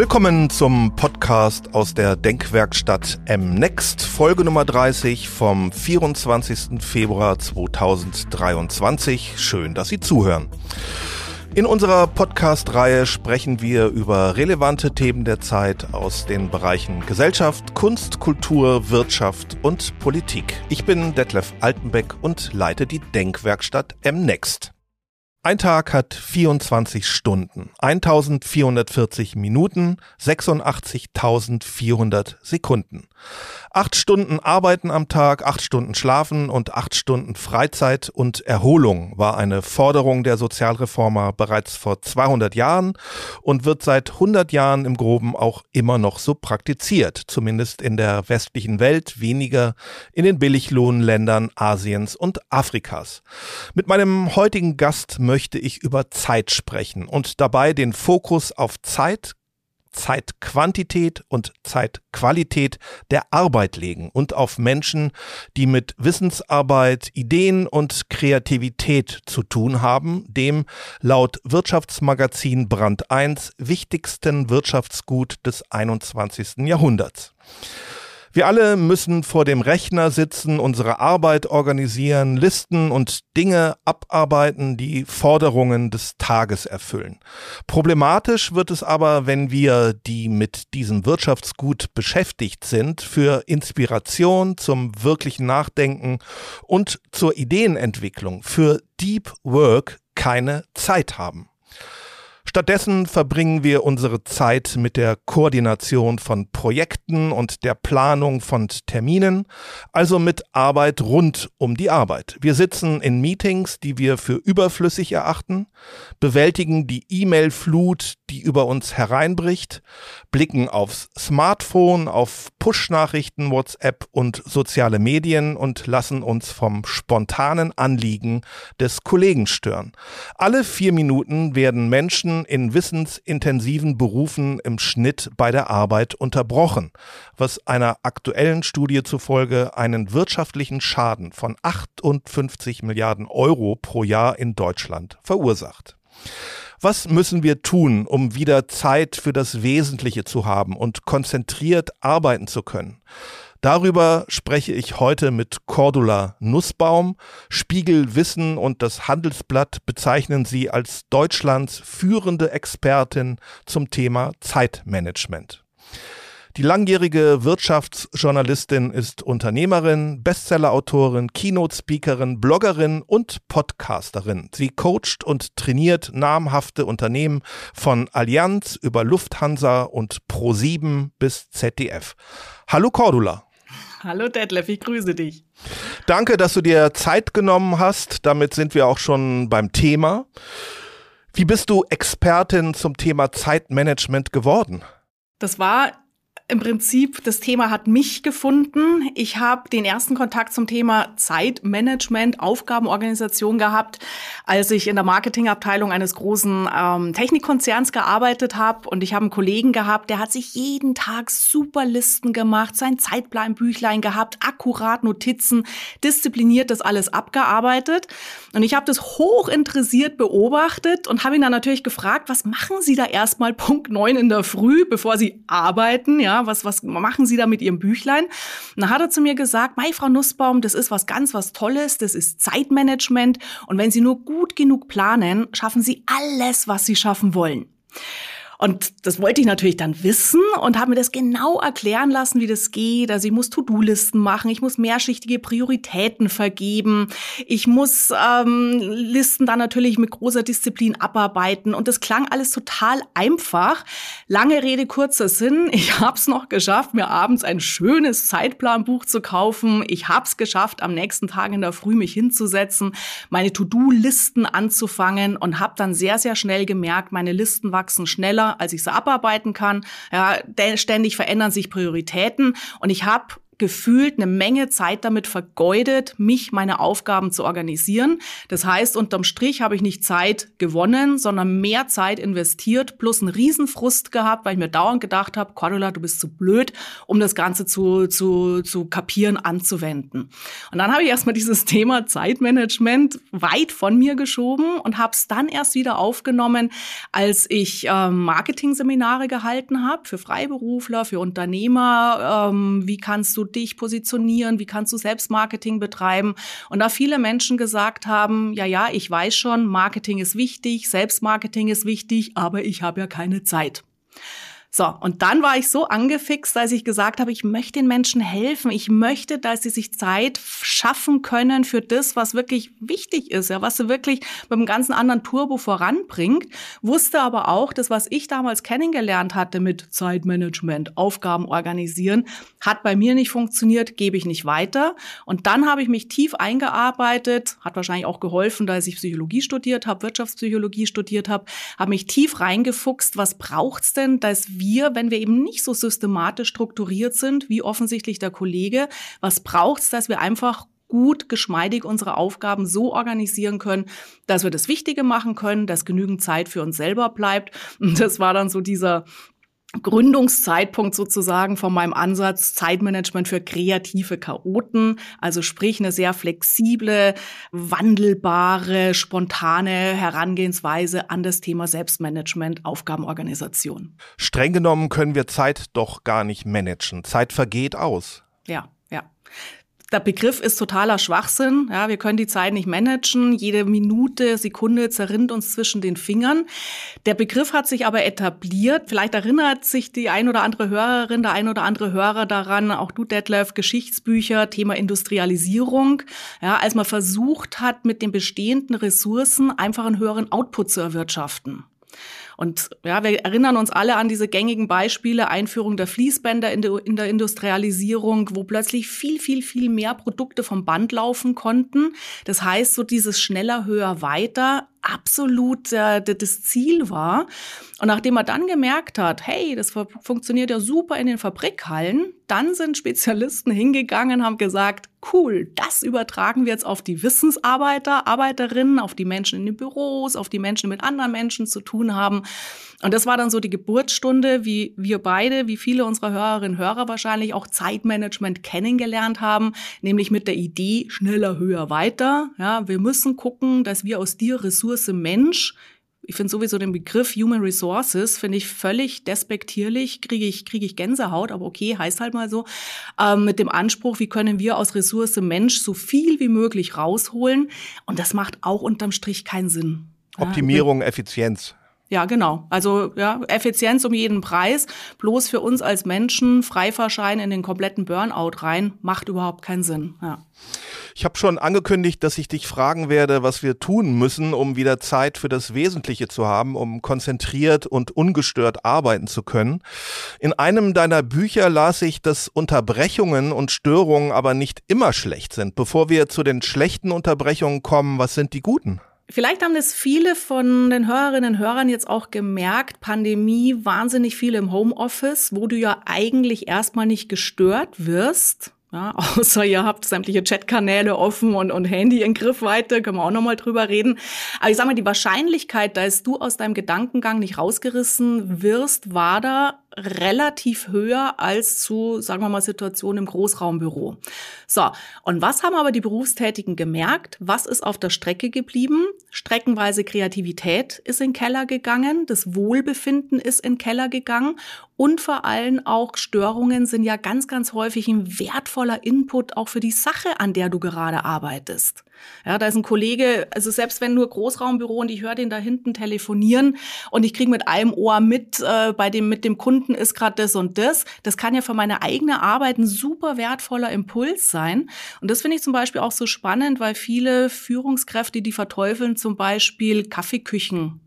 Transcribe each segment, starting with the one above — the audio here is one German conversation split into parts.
Willkommen zum Podcast aus der Denkwerkstatt M-Next, Folge Nummer 30 vom 24. Februar 2023. Schön, dass Sie zuhören. In unserer Podcast-Reihe sprechen wir über relevante Themen der Zeit aus den Bereichen Gesellschaft, Kunst, Kultur, Wirtschaft und Politik. Ich bin Detlef Altenbeck und leite die Denkwerkstatt M-Next. Ein Tag hat 24 Stunden, 1440 Minuten, 86.400 Sekunden. Acht Stunden Arbeiten am Tag, acht Stunden Schlafen und acht Stunden Freizeit und Erholung war eine Forderung der Sozialreformer bereits vor 200 Jahren und wird seit 100 Jahren im Groben auch immer noch so praktiziert, zumindest in der westlichen Welt, weniger in den Billiglohnländern Asiens und Afrikas. Mit meinem heutigen Gast möchte ich über Zeit sprechen und dabei den Fokus auf Zeit, Zeitquantität und Zeitqualität der Arbeit legen und auf Menschen, die mit Wissensarbeit, Ideen und Kreativität zu tun haben, dem laut Wirtschaftsmagazin Brand 1 wichtigsten Wirtschaftsgut des 21. Jahrhunderts. Wir alle müssen vor dem Rechner sitzen, unsere Arbeit organisieren, Listen und Dinge abarbeiten, die Forderungen des Tages erfüllen. Problematisch wird es aber, wenn wir, die mit diesem Wirtschaftsgut beschäftigt sind, für Inspiration zum wirklichen Nachdenken und zur Ideenentwicklung, für Deep Work keine Zeit haben. Stattdessen verbringen wir unsere Zeit mit der Koordination von Projekten und der Planung von Terminen, also mit Arbeit rund um die Arbeit. Wir sitzen in Meetings, die wir für überflüssig erachten, bewältigen die E-Mail-Flut, die über uns hereinbricht, blicken aufs Smartphone, auf Push-Nachrichten, WhatsApp und soziale Medien und lassen uns vom spontanen Anliegen des Kollegen stören. Alle vier Minuten werden Menschen in wissensintensiven Berufen im Schnitt bei der Arbeit unterbrochen, was einer aktuellen Studie zufolge einen wirtschaftlichen Schaden von 58 Milliarden Euro pro Jahr in Deutschland verursacht. Was müssen wir tun, um wieder Zeit für das Wesentliche zu haben und konzentriert arbeiten zu können? Darüber spreche ich heute mit Cordula Nussbaum. Spiegel Wissen und das Handelsblatt bezeichnen sie als Deutschlands führende Expertin zum Thema Zeitmanagement. Die langjährige Wirtschaftsjournalistin ist Unternehmerin, Bestsellerautorin, Keynote-Speakerin, Bloggerin und Podcasterin. Sie coacht und trainiert namhafte Unternehmen von Allianz über Lufthansa und Pro7 bis ZDF. Hallo Cordula. Hallo Detlef, ich grüße dich. Danke, dass du dir Zeit genommen hast. Damit sind wir auch schon beim Thema. Wie bist du Expertin zum Thema Zeitmanagement geworden? Das war im Prinzip, das Thema hat mich gefunden. Ich habe den ersten Kontakt zum Thema Zeitmanagement, Aufgabenorganisation gehabt, als ich in der Marketingabteilung eines großen ähm, Technikkonzerns gearbeitet habe. Und ich habe einen Kollegen gehabt, der hat sich jeden Tag super Listen gemacht, sein Zeitplanbüchlein gehabt, akkurat Notizen, diszipliniert das alles abgearbeitet. Und ich habe das hoch interessiert beobachtet und habe ihn dann natürlich gefragt, was machen Sie da erstmal Punkt neun in der Früh, bevor Sie arbeiten, ja? Was, was machen Sie da mit Ihrem Büchlein? Und dann hat er zu mir gesagt, Mei, Frau Nussbaum, das ist was ganz was Tolles, das ist Zeitmanagement. Und wenn Sie nur gut genug planen, schaffen Sie alles, was Sie schaffen wollen. Und das wollte ich natürlich dann wissen und habe mir das genau erklären lassen, wie das geht. Also ich muss To-Do-Listen machen, ich muss mehrschichtige Prioritäten vergeben, ich muss ähm, Listen dann natürlich mit großer Disziplin abarbeiten. Und das klang alles total einfach. Lange Rede, kurzer Sinn. Ich habe es noch geschafft, mir abends ein schönes Zeitplanbuch zu kaufen. Ich habe es geschafft, am nächsten Tag in der Früh mich hinzusetzen, meine To-Do-Listen anzufangen und habe dann sehr, sehr schnell gemerkt, meine Listen wachsen schneller als ich sie abarbeiten kann. Ja, ständig verändern sich Prioritäten und ich habe gefühlt eine Menge Zeit damit vergeudet, mich meine Aufgaben zu organisieren. Das heißt, unterm Strich habe ich nicht Zeit gewonnen, sondern mehr Zeit investiert, plus einen Riesenfrust gehabt, weil ich mir dauernd gedacht habe, Cordula, du bist zu blöd, um das Ganze zu, zu, zu kapieren, anzuwenden. Und dann habe ich erstmal dieses Thema Zeitmanagement weit von mir geschoben und habe es dann erst wieder aufgenommen, als ich äh, Marketing-Seminare gehalten habe für Freiberufler, für Unternehmer. Ähm, wie kannst du dich positionieren? Wie kannst du Selbstmarketing betreiben? Und da viele Menschen gesagt haben, ja, ja, ich weiß schon, Marketing ist wichtig, Selbstmarketing ist wichtig, aber ich habe ja keine Zeit. So, und dann war ich so angefixt, dass ich gesagt habe, ich möchte den Menschen helfen. Ich möchte, dass sie sich Zeit schaffen können für das, was wirklich wichtig ist, ja, was sie wirklich mit einem ganzen anderen Turbo voranbringt. Wusste aber auch, das, was ich damals kennengelernt hatte mit Zeitmanagement, Aufgaben organisieren, hat bei mir nicht funktioniert, gebe ich nicht weiter. Und dann habe ich mich tief eingearbeitet, hat wahrscheinlich auch geholfen, dass ich Psychologie studiert habe, Wirtschaftspsychologie studiert habe, habe mich tief reingefuchst, was braucht's denn, dass wir, wenn wir eben nicht so systematisch strukturiert sind, wie offensichtlich der Kollege, was braucht's, dass wir einfach gut, geschmeidig unsere Aufgaben so organisieren können, dass wir das Wichtige machen können, dass genügend Zeit für uns selber bleibt. Und das war dann so dieser Gründungszeitpunkt sozusagen von meinem Ansatz Zeitmanagement für kreative Chaoten, also sprich eine sehr flexible, wandelbare, spontane Herangehensweise an das Thema Selbstmanagement, Aufgabenorganisation. Streng genommen können wir Zeit doch gar nicht managen. Zeit vergeht aus. Ja, ja der Begriff ist totaler Schwachsinn. Ja, wir können die Zeit nicht managen. Jede Minute, Sekunde zerrinnt uns zwischen den Fingern. Der Begriff hat sich aber etabliert. Vielleicht erinnert sich die ein oder andere Hörerin, der ein oder andere Hörer daran, auch du, Detlef, Geschichtsbücher, Thema Industrialisierung. Ja, als man versucht hat, mit den bestehenden Ressourcen einfach einen höheren Output zu erwirtschaften. Und ja, wir erinnern uns alle an diese gängigen Beispiele, Einführung der Fließbänder in, de, in der Industrialisierung, wo plötzlich viel, viel, viel mehr Produkte vom Band laufen konnten. Das heißt, so dieses schneller, höher, weiter absolut äh, das Ziel war. Und nachdem er dann gemerkt hat, hey, das funktioniert ja super in den Fabrikhallen, dann sind Spezialisten hingegangen, haben gesagt, cool, das übertragen wir jetzt auf die Wissensarbeiter, Arbeiterinnen, auf die Menschen in den Büros, auf die Menschen, die mit anderen Menschen zu tun haben. Und das war dann so die Geburtsstunde, wie wir beide, wie viele unserer Hörerinnen und Hörer wahrscheinlich auch Zeitmanagement kennengelernt haben, nämlich mit der Idee schneller, höher, weiter. Ja, wir müssen gucken, dass wir aus dir Ressource Mensch ich finde sowieso den Begriff Human Resources, finde ich völlig despektierlich, kriege ich, kriege ich Gänsehaut, aber okay, heißt halt mal so, ähm, mit dem Anspruch, wie können wir aus Ressource Mensch so viel wie möglich rausholen. Und das macht auch unterm Strich keinen Sinn. Optimierung, ja, Effizienz. Ja, genau. Also ja, Effizienz um jeden Preis. Bloß für uns als Menschen Freifahrschein in den kompletten Burnout rein macht überhaupt keinen Sinn. Ja. Ich habe schon angekündigt, dass ich dich fragen werde, was wir tun müssen, um wieder Zeit für das Wesentliche zu haben, um konzentriert und ungestört arbeiten zu können. In einem deiner Bücher las ich, dass Unterbrechungen und Störungen aber nicht immer schlecht sind. Bevor wir zu den schlechten Unterbrechungen kommen, was sind die guten? Vielleicht haben das viele von den Hörerinnen und Hörern jetzt auch gemerkt, Pandemie, wahnsinnig viel im Homeoffice, wo du ja eigentlich erstmal nicht gestört wirst. Ja, außer ihr habt sämtliche Chatkanäle offen und, und Handy in Griffweite, können wir auch nochmal drüber reden. Aber ich sag mal, die Wahrscheinlichkeit, dass du aus deinem Gedankengang nicht rausgerissen wirst, war da relativ höher als zu, sagen wir mal, Situationen im Großraumbüro. So, und was haben aber die Berufstätigen gemerkt? Was ist auf der Strecke geblieben? Streckenweise Kreativität ist in den Keller gegangen, das Wohlbefinden ist in den Keller gegangen und vor allem auch Störungen sind ja ganz, ganz häufig ein wertvoller Input auch für die Sache, an der du gerade arbeitest. Ja, da ist ein Kollege, also selbst wenn nur Großraumbüro und ich höre den da hinten telefonieren und ich kriege mit einem Ohr mit, äh, bei dem mit dem Kunden ist gerade das und das, das kann ja für meine eigene Arbeit ein super wertvoller Impuls sein. Und das finde ich zum Beispiel auch so spannend, weil viele Führungskräfte, die verteufeln zum Beispiel Kaffeeküchen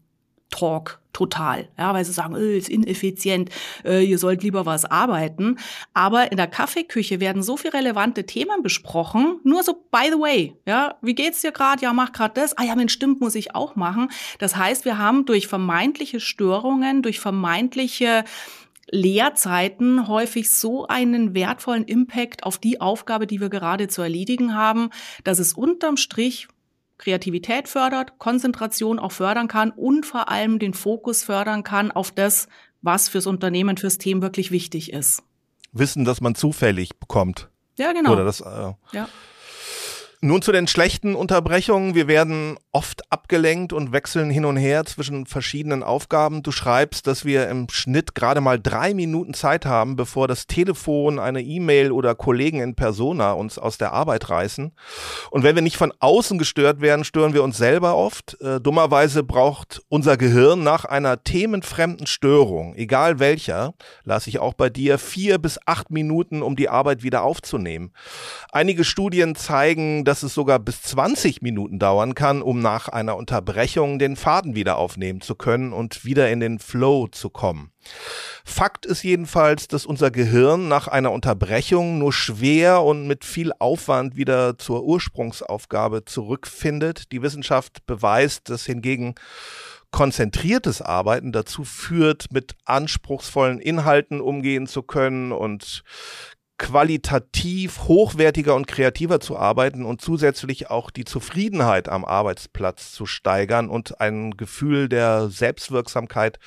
Talk total, ja, weil sie sagen, äh, ist ineffizient, äh, ihr sollt lieber was arbeiten. Aber in der Kaffeeküche werden so viele relevante Themen besprochen, nur so by the way, ja, wie geht's dir gerade? Ja, mach gerade das. Ah ja, wenn stimmt, muss ich auch machen. Das heißt, wir haben durch vermeintliche Störungen, durch vermeintliche Lehrzeiten häufig so einen wertvollen Impact auf die Aufgabe, die wir gerade zu erledigen haben, dass es unterm Strich Kreativität fördert, Konzentration auch fördern kann und vor allem den Fokus fördern kann auf das, was fürs Unternehmen, fürs Team wirklich wichtig ist. Wissen, dass man zufällig bekommt. Ja, genau. Oder das, äh, ja. Nun zu den schlechten Unterbrechungen. Wir werden oft abgelenkt und wechseln hin und her zwischen verschiedenen Aufgaben. Du schreibst, dass wir im Schnitt gerade mal drei Minuten Zeit haben, bevor das Telefon, eine E-Mail oder Kollegen in Persona uns aus der Arbeit reißen. Und wenn wir nicht von außen gestört werden, stören wir uns selber oft. Äh, dummerweise braucht unser Gehirn nach einer themenfremden Störung, egal welcher, lasse ich auch bei dir, vier bis acht Minuten, um die Arbeit wieder aufzunehmen. Einige Studien zeigen, dass dass es sogar bis 20 Minuten dauern kann, um nach einer Unterbrechung den Faden wieder aufnehmen zu können und wieder in den Flow zu kommen. Fakt ist jedenfalls, dass unser Gehirn nach einer Unterbrechung nur schwer und mit viel Aufwand wieder zur Ursprungsaufgabe zurückfindet. Die Wissenschaft beweist, dass hingegen konzentriertes Arbeiten dazu führt, mit anspruchsvollen Inhalten umgehen zu können und qualitativ hochwertiger und kreativer zu arbeiten und zusätzlich auch die Zufriedenheit am Arbeitsplatz zu steigern und ein Gefühl der Selbstwirksamkeit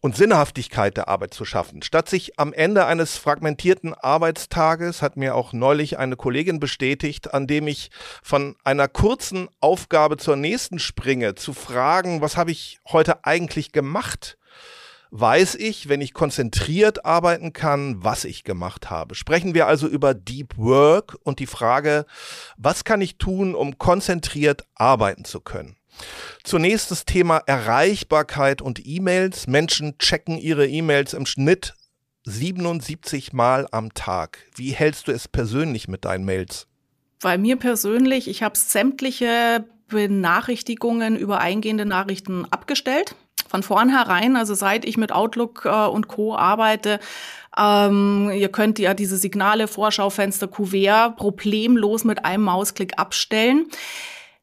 und Sinnhaftigkeit der Arbeit zu schaffen. Statt sich am Ende eines fragmentierten Arbeitstages, hat mir auch neulich eine Kollegin bestätigt, an dem ich von einer kurzen Aufgabe zur nächsten springe, zu fragen, was habe ich heute eigentlich gemacht? Weiß ich, wenn ich konzentriert arbeiten kann, was ich gemacht habe. Sprechen wir also über Deep Work und die Frage, was kann ich tun, um konzentriert arbeiten zu können? Zunächst das Thema Erreichbarkeit und E-Mails. Menschen checken ihre E-Mails im Schnitt 77 Mal am Tag. Wie hältst du es persönlich mit deinen Mails? Bei mir persönlich, ich habe sämtliche Benachrichtigungen über eingehende Nachrichten abgestellt von vornherein, also seit ich mit Outlook äh, und Co. arbeite, ähm, ihr könnt ja diese Signale, Vorschaufenster, Kuvert problemlos mit einem Mausklick abstellen.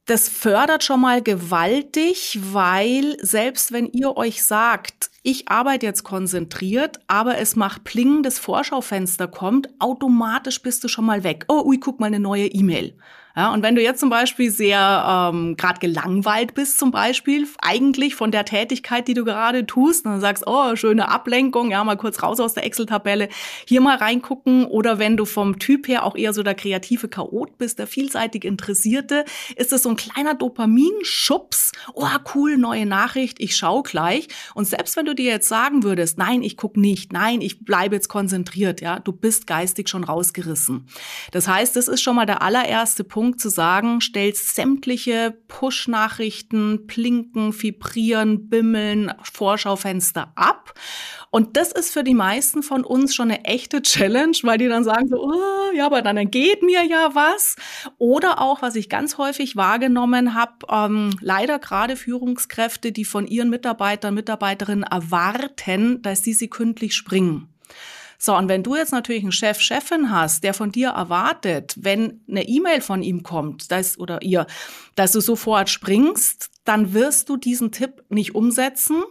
Das fördert schon mal gewaltig, weil selbst wenn ihr euch sagt, ich arbeite jetzt konzentriert, aber es macht Pling, das Vorschaufenster kommt, automatisch bist du schon mal weg. Oh, ui, guck mal eine neue E-Mail. Ja, und wenn du jetzt zum Beispiel sehr ähm, gerade gelangweilt bist, zum Beispiel, eigentlich von der Tätigkeit, die du gerade tust, und dann sagst, oh, schöne Ablenkung, ja, mal kurz raus aus der Excel-Tabelle, hier mal reingucken. Oder wenn du vom Typ her auch eher so der kreative Chaot bist, der vielseitig Interessierte, ist es so ein kleiner Dopaminschubs. Oh, cool, neue Nachricht, ich schau gleich. Und selbst wenn du dir jetzt sagen würdest, nein, ich guck nicht, nein, ich bleibe jetzt konzentriert, ja, du bist geistig schon rausgerissen. Das heißt, das ist schon mal der allererste Punkt, Punkt zu sagen, stellst sämtliche Push-Nachrichten, Plinken, Vibrieren, Bimmeln, Vorschaufenster ab. Und das ist für die meisten von uns schon eine echte Challenge, weil die dann sagen so, oh, ja, aber dann geht mir ja was. Oder auch, was ich ganz häufig wahrgenommen habe, ähm, leider gerade Führungskräfte, die von ihren Mitarbeitern, Mitarbeiterinnen erwarten, dass sie sekündlich springen. So, und wenn du jetzt natürlich einen Chef, Chefin hast, der von dir erwartet, wenn eine E-Mail von ihm kommt, dass, oder ihr, dass du sofort springst, dann wirst du diesen Tipp nicht umsetzen,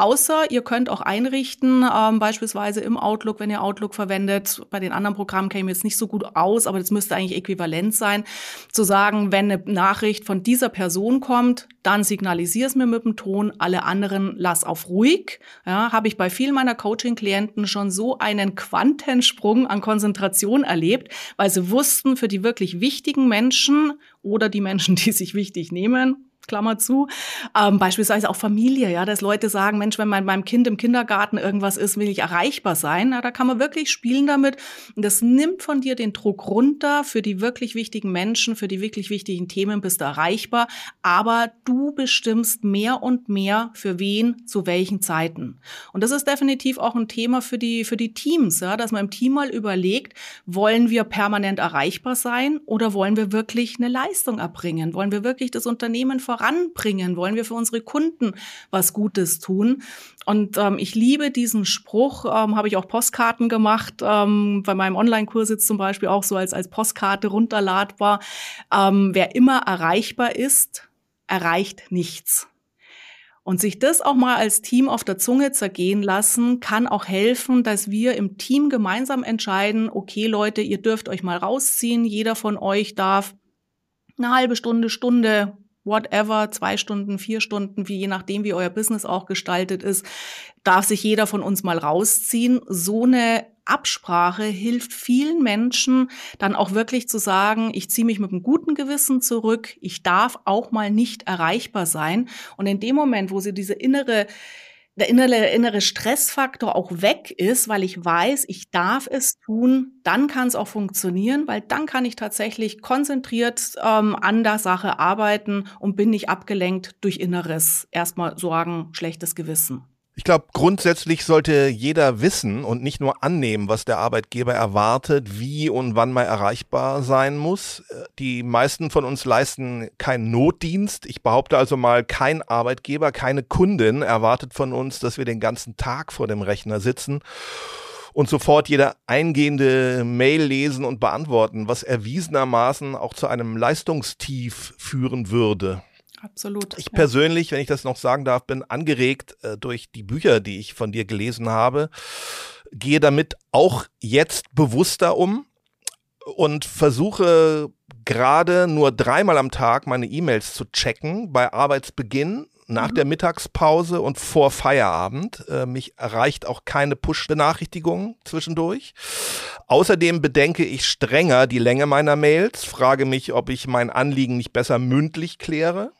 Außer ihr könnt auch einrichten, ähm, beispielsweise im Outlook, wenn ihr Outlook verwendet. Bei den anderen Programmen käme jetzt nicht so gut aus, aber das müsste eigentlich äquivalent sein, zu sagen, wenn eine Nachricht von dieser Person kommt, dann signalisier es mir mit dem Ton, alle anderen lass auf ruhig. Ja, habe ich bei vielen meiner Coaching-Klienten schon so einen Quantensprung an Konzentration erlebt, weil sie wussten, für die wirklich wichtigen Menschen oder die Menschen, die sich wichtig nehmen, Klammer zu. Ähm, beispielsweise auch Familie, ja, dass Leute sagen, Mensch, wenn mein, meinem Kind im Kindergarten irgendwas ist, will ich erreichbar sein. Ja, da kann man wirklich spielen damit. Und das nimmt von dir den Druck runter. Für die wirklich wichtigen Menschen, für die wirklich wichtigen Themen bist du erreichbar. Aber du bestimmst mehr und mehr, für wen, zu welchen Zeiten. Und das ist definitiv auch ein Thema für die, für die Teams, ja, dass man im Team mal überlegt, wollen wir permanent erreichbar sein oder wollen wir wirklich eine Leistung erbringen? Wollen wir wirklich das Unternehmen voran voranbringen? Wollen wir für unsere Kunden was Gutes tun? Und ähm, ich liebe diesen Spruch, ähm, habe ich auch Postkarten gemacht, ähm, bei meinem Online-Kurs jetzt zum Beispiel auch so als, als Postkarte runterladbar. Ähm, wer immer erreichbar ist, erreicht nichts. Und sich das auch mal als Team auf der Zunge zergehen lassen, kann auch helfen, dass wir im Team gemeinsam entscheiden, okay Leute, ihr dürft euch mal rausziehen, jeder von euch darf eine halbe Stunde, Stunde, whatever, zwei Stunden, vier Stunden, wie je nachdem, wie euer Business auch gestaltet ist, darf sich jeder von uns mal rausziehen. So eine Absprache hilft vielen Menschen dann auch wirklich zu sagen, ich ziehe mich mit einem guten Gewissen zurück, ich darf auch mal nicht erreichbar sein. Und in dem Moment, wo sie diese innere der innere, innere Stressfaktor auch weg ist, weil ich weiß, ich darf es tun, dann kann es auch funktionieren, weil dann kann ich tatsächlich konzentriert ähm, an der Sache arbeiten und bin nicht abgelenkt durch inneres, erstmal Sorgen, schlechtes Gewissen. Ich glaube, grundsätzlich sollte jeder wissen und nicht nur annehmen, was der Arbeitgeber erwartet, wie und wann man erreichbar sein muss. Die meisten von uns leisten keinen Notdienst. Ich behaupte also mal, kein Arbeitgeber, keine Kundin erwartet von uns, dass wir den ganzen Tag vor dem Rechner sitzen und sofort jede eingehende Mail lesen und beantworten, was erwiesenermaßen auch zu einem Leistungstief führen würde. Absolut. Ich ja. persönlich, wenn ich das noch sagen darf, bin angeregt äh, durch die Bücher, die ich von dir gelesen habe, gehe damit auch jetzt bewusster um und versuche gerade nur dreimal am Tag meine E-Mails zu checken bei Arbeitsbeginn nach der Mittagspause und vor Feierabend. Äh, mich erreicht auch keine Push-Benachrichtigung zwischendurch. Außerdem bedenke ich strenger die Länge meiner Mails, frage mich, ob ich mein Anliegen nicht besser mündlich kläre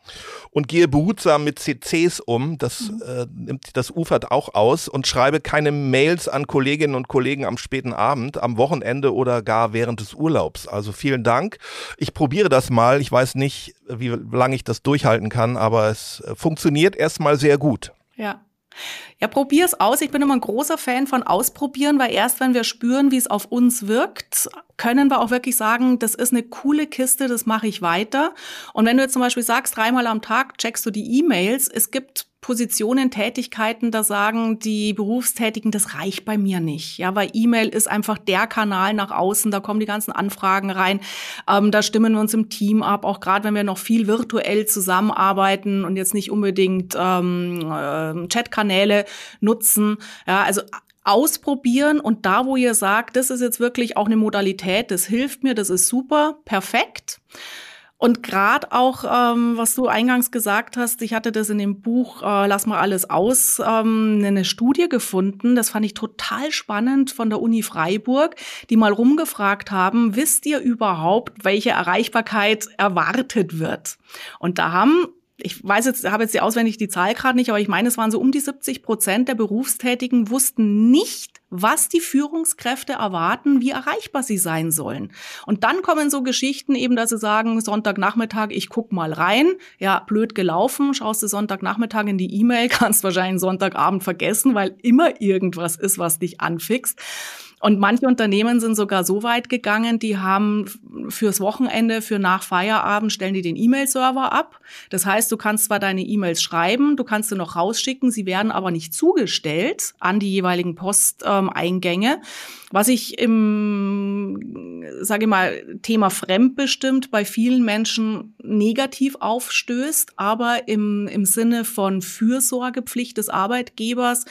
und gehe behutsam mit CCs um. Das mhm. äh, nimmt das ufert auch aus und schreibe keine Mails an Kolleginnen und Kollegen am späten Abend, am Wochenende oder gar während des Urlaubs. Also vielen Dank. Ich probiere das mal. Ich weiß nicht, wie lange ich das durchhalten kann, aber es äh, funktioniert erstmal sehr gut. Ja. Ja, probier's aus. Ich bin immer ein großer Fan von ausprobieren, weil erst wenn wir spüren, wie es auf uns wirkt, können wir auch wirklich sagen, das ist eine coole Kiste, das mache ich weiter. Und wenn du jetzt zum Beispiel sagst, dreimal am Tag checkst du die E-Mails, es gibt Positionen, Tätigkeiten, da sagen die Berufstätigen, das reicht bei mir nicht. Ja, weil E-Mail ist einfach der Kanal nach außen, da kommen die ganzen Anfragen rein, ähm, da stimmen wir uns im Team ab, auch gerade wenn wir noch viel virtuell zusammenarbeiten und jetzt nicht unbedingt ähm, äh, Chatkanäle nutzen. Ja, also ausprobieren und da, wo ihr sagt, das ist jetzt wirklich auch eine Modalität, das hilft mir, das ist super, perfekt. Und gerade auch, ähm, was du eingangs gesagt hast, ich hatte das in dem Buch äh, Lass mal alles aus, ähm, eine Studie gefunden, das fand ich total spannend von der Uni Freiburg, die mal rumgefragt haben, wisst ihr überhaupt, welche Erreichbarkeit erwartet wird? Und da haben ich weiß jetzt, habe jetzt die auswendig die Zahl gerade nicht, aber ich meine, es waren so um die 70 Prozent der Berufstätigen wussten nicht, was die Führungskräfte erwarten, wie erreichbar sie sein sollen. Und dann kommen so Geschichten eben, dass sie sagen, Sonntagnachmittag, ich guck mal rein. Ja, blöd gelaufen, schaust du Sonntagnachmittag in die E-Mail, kannst wahrscheinlich Sonntagabend vergessen, weil immer irgendwas ist, was dich anfixt. Und manche Unternehmen sind sogar so weit gegangen, die haben fürs Wochenende, für nach Feierabend, stellen die den E-Mail-Server ab. Das heißt, du kannst zwar deine E-Mails schreiben, du kannst sie noch rausschicken, sie werden aber nicht zugestellt an die jeweiligen Posteingänge. Was ich im, sage mal, Thema fremdbestimmt bei vielen Menschen negativ aufstößt, aber im, im Sinne von Fürsorgepflicht des Arbeitgebers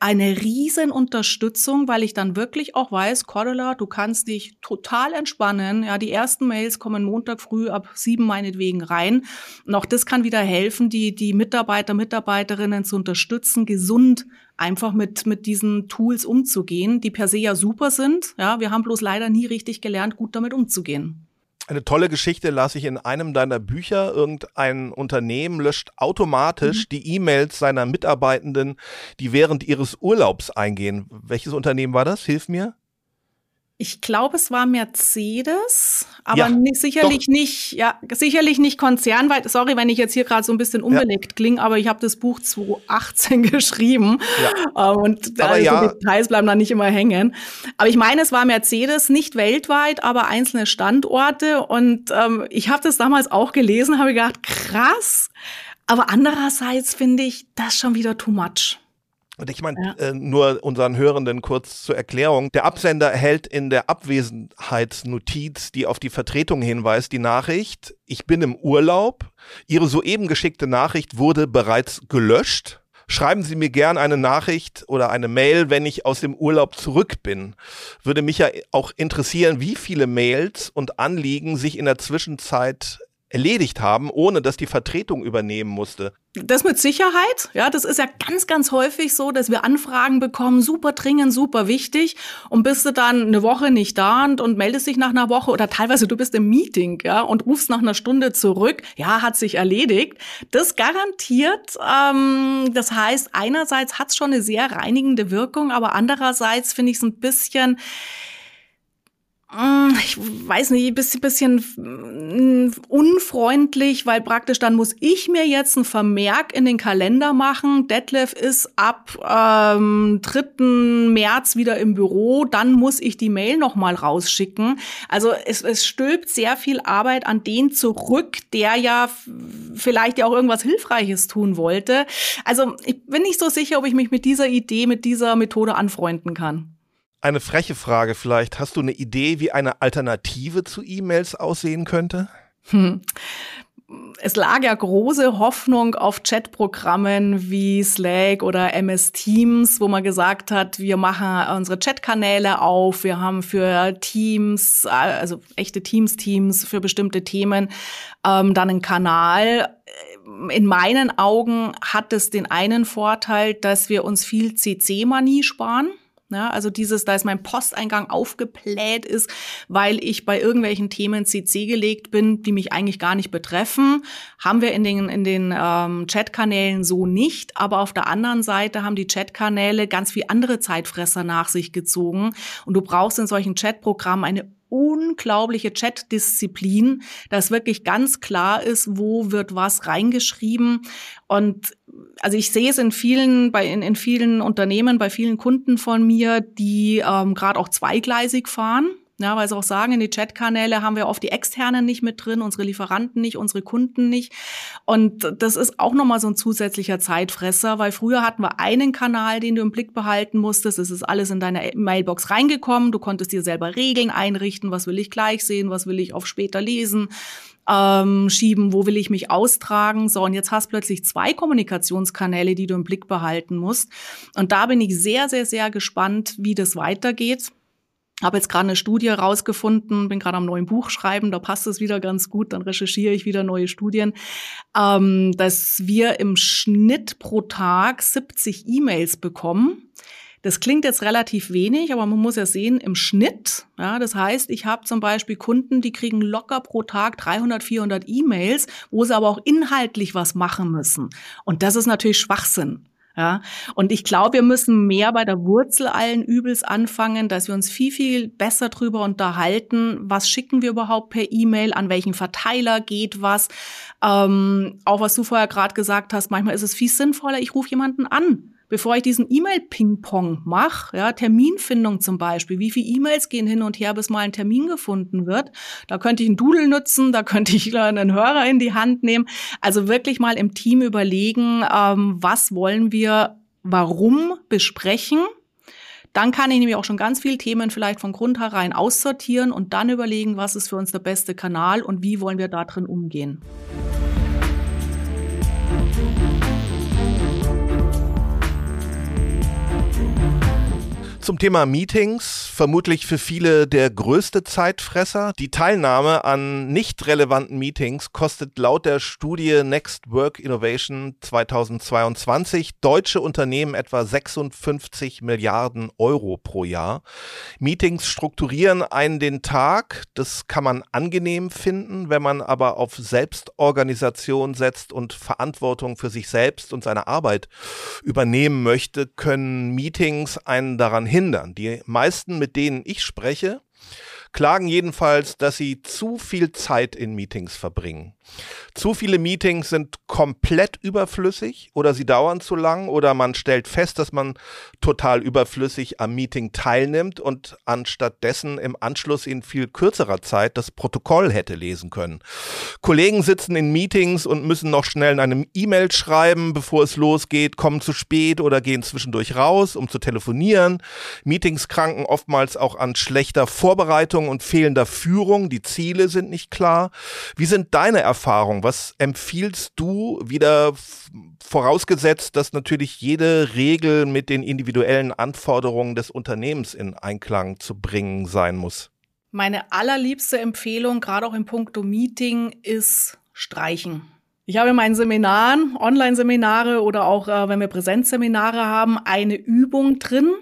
eine riesen Unterstützung, weil ich dann wirklich auch weiß, Cordula, du kannst dich total entspannen. Ja, die ersten Mails kommen Montag früh ab sieben meinetwegen rein. Und auch das kann wieder helfen, die, die Mitarbeiter, Mitarbeiterinnen zu unterstützen, gesund einfach mit, mit diesen Tools umzugehen, die per se ja super sind. Ja, wir haben bloß leider nie richtig gelernt, gut damit umzugehen. Eine tolle Geschichte las ich in einem deiner Bücher. Irgendein Unternehmen löscht automatisch mhm. die E-Mails seiner Mitarbeitenden, die während ihres Urlaubs eingehen. Welches Unternehmen war das? Hilf mir. Ich glaube, es war Mercedes, aber ja, nicht, sicherlich doch. nicht, ja, sicherlich nicht Konzern, weil, sorry, wenn ich jetzt hier gerade so ein bisschen unbelegt ja. klinge, aber ich habe das Buch 2018 geschrieben ja. Äh, und aber ja. die Details bleiben da nicht immer hängen. Aber ich meine, es war Mercedes, nicht weltweit, aber einzelne Standorte und ähm, ich habe das damals auch gelesen, habe gedacht, krass, aber andererseits finde ich das schon wieder too much. Und ich meine, ja. äh, nur unseren Hörenden kurz zur Erklärung. Der Absender erhält in der Abwesenheitsnotiz, die auf die Vertretung hinweist, die Nachricht, ich bin im Urlaub. Ihre soeben geschickte Nachricht wurde bereits gelöscht. Schreiben Sie mir gern eine Nachricht oder eine Mail, wenn ich aus dem Urlaub zurück bin. Würde mich ja auch interessieren, wie viele Mails und Anliegen sich in der Zwischenzeit erledigt haben, ohne dass die Vertretung übernehmen musste. Das mit Sicherheit, ja, das ist ja ganz, ganz häufig so, dass wir Anfragen bekommen, super dringend, super wichtig, und bist du dann eine Woche nicht da und, und meldest dich nach einer Woche oder teilweise du bist im Meeting, ja, und rufst nach einer Stunde zurück, ja, hat sich erledigt. Das garantiert, ähm, das heißt, einerseits hat es schon eine sehr reinigende Wirkung, aber andererseits finde ich es ein bisschen, ich weiß nicht, bisschen, bisschen mm, unfreundlich, weil praktisch dann muss ich mir jetzt einen Vermerk in den Kalender machen. Detlef ist ab ähm, 3. März wieder im Büro, dann muss ich die Mail nochmal rausschicken. Also es, es stülpt sehr viel Arbeit an den zurück, der ja vielleicht ja auch irgendwas Hilfreiches tun wollte. Also ich bin nicht so sicher, ob ich mich mit dieser Idee, mit dieser Methode anfreunden kann. Eine freche Frage vielleicht. Hast du eine Idee, wie eine Alternative zu E-Mails aussehen könnte? Hm. Es lag ja große Hoffnung auf Chatprogrammen wie Slack oder MS Teams, wo man gesagt hat, wir machen unsere Chatkanäle auf, wir haben für Teams, also echte Teams-Teams für bestimmte Themen, ähm, dann einen Kanal. In meinen Augen hat es den einen Vorteil, dass wir uns viel CC-Manie sparen. Ja, also dieses, da ist mein Posteingang aufgebläht ist, weil ich bei irgendwelchen Themen CC gelegt bin, die mich eigentlich gar nicht betreffen, haben wir in den, in den ähm, Chatkanälen so nicht. Aber auf der anderen Seite haben die Chatkanäle ganz viel andere Zeitfresser nach sich gezogen. Und du brauchst in solchen Chatprogrammen eine unglaubliche Chat-Disziplin, dass wirklich ganz klar ist, wo wird was reingeschrieben. Und also ich sehe es in vielen, bei in, in vielen Unternehmen, bei vielen Kunden von mir, die ähm, gerade auch zweigleisig fahren. Ja, weil sie auch sagen, in die Chatkanäle haben wir oft die Externen nicht mit drin, unsere Lieferanten nicht, unsere Kunden nicht. Und das ist auch nochmal so ein zusätzlicher Zeitfresser, weil früher hatten wir einen Kanal, den du im Blick behalten musstest. Es ist alles in deine Mailbox reingekommen. Du konntest dir selber Regeln einrichten. Was will ich gleich sehen? Was will ich auf später lesen? Ähm, schieben, wo will ich mich austragen. So, und jetzt hast plötzlich zwei Kommunikationskanäle, die du im Blick behalten musst. Und da bin ich sehr, sehr, sehr gespannt, wie das weitergeht habe jetzt gerade eine Studie rausgefunden, bin gerade am neuen Buch schreiben, da passt es wieder ganz gut, dann recherchiere ich wieder neue Studien, ähm, dass wir im Schnitt pro Tag 70 E-Mails bekommen. Das klingt jetzt relativ wenig, aber man muss ja sehen, im Schnitt, ja, das heißt, ich habe zum Beispiel Kunden, die kriegen locker pro Tag 300, 400 E-Mails, wo sie aber auch inhaltlich was machen müssen. Und das ist natürlich Schwachsinn. Ja, und ich glaube, wir müssen mehr bei der Wurzel allen Übels anfangen, dass wir uns viel, viel besser drüber unterhalten, was schicken wir überhaupt per E-Mail, an welchen Verteiler geht was. Ähm, auch was du vorher gerade gesagt hast, manchmal ist es viel sinnvoller, ich rufe jemanden an bevor ich diesen E-Mail-Ping-Pong mache, ja, Terminfindung zum Beispiel, wie viele E-Mails gehen hin und her, bis mal ein Termin gefunden wird. Da könnte ich einen Doodle nutzen, da könnte ich einen Hörer in die Hand nehmen. Also wirklich mal im Team überlegen, ähm, was wollen wir warum besprechen. Dann kann ich nämlich auch schon ganz viele Themen vielleicht von Grund herein aussortieren und dann überlegen, was ist für uns der beste Kanal und wie wollen wir da drin umgehen. Zum Thema Meetings, vermutlich für viele der größte Zeitfresser. Die Teilnahme an nicht relevanten Meetings kostet laut der Studie Next Work Innovation 2022 deutsche Unternehmen etwa 56 Milliarden Euro pro Jahr. Meetings strukturieren einen den Tag. Das kann man angenehm finden, wenn man aber auf Selbstorganisation setzt und Verantwortung für sich selbst und seine Arbeit übernehmen möchte, können Meetings einen daran hindern. Die meisten, mit denen ich spreche, klagen jedenfalls, dass sie zu viel Zeit in Meetings verbringen. Zu viele Meetings sind komplett überflüssig oder sie dauern zu lang oder man stellt fest, dass man total überflüssig am Meeting teilnimmt und anstattdessen im Anschluss in viel kürzerer Zeit das Protokoll hätte lesen können. Kollegen sitzen in Meetings und müssen noch schnell in einem E-Mail schreiben, bevor es losgeht, kommen zu spät oder gehen zwischendurch raus, um zu telefonieren. Meetings kranken oftmals auch an schlechter Vorbereitung und fehlender Führung. Die Ziele sind nicht klar. Wie sind deine Erfahrungen? Erfahrung? Was empfiehlst du wieder vorausgesetzt, dass natürlich jede Regel mit den individuellen Anforderungen des Unternehmens in Einklang zu bringen sein muss? Meine allerliebste Empfehlung, gerade auch im Punkto Meeting, ist streichen. Ich habe in meinen Seminaren, Online-Seminare oder auch äh, wenn wir Präsenzseminare haben, eine Übung drin,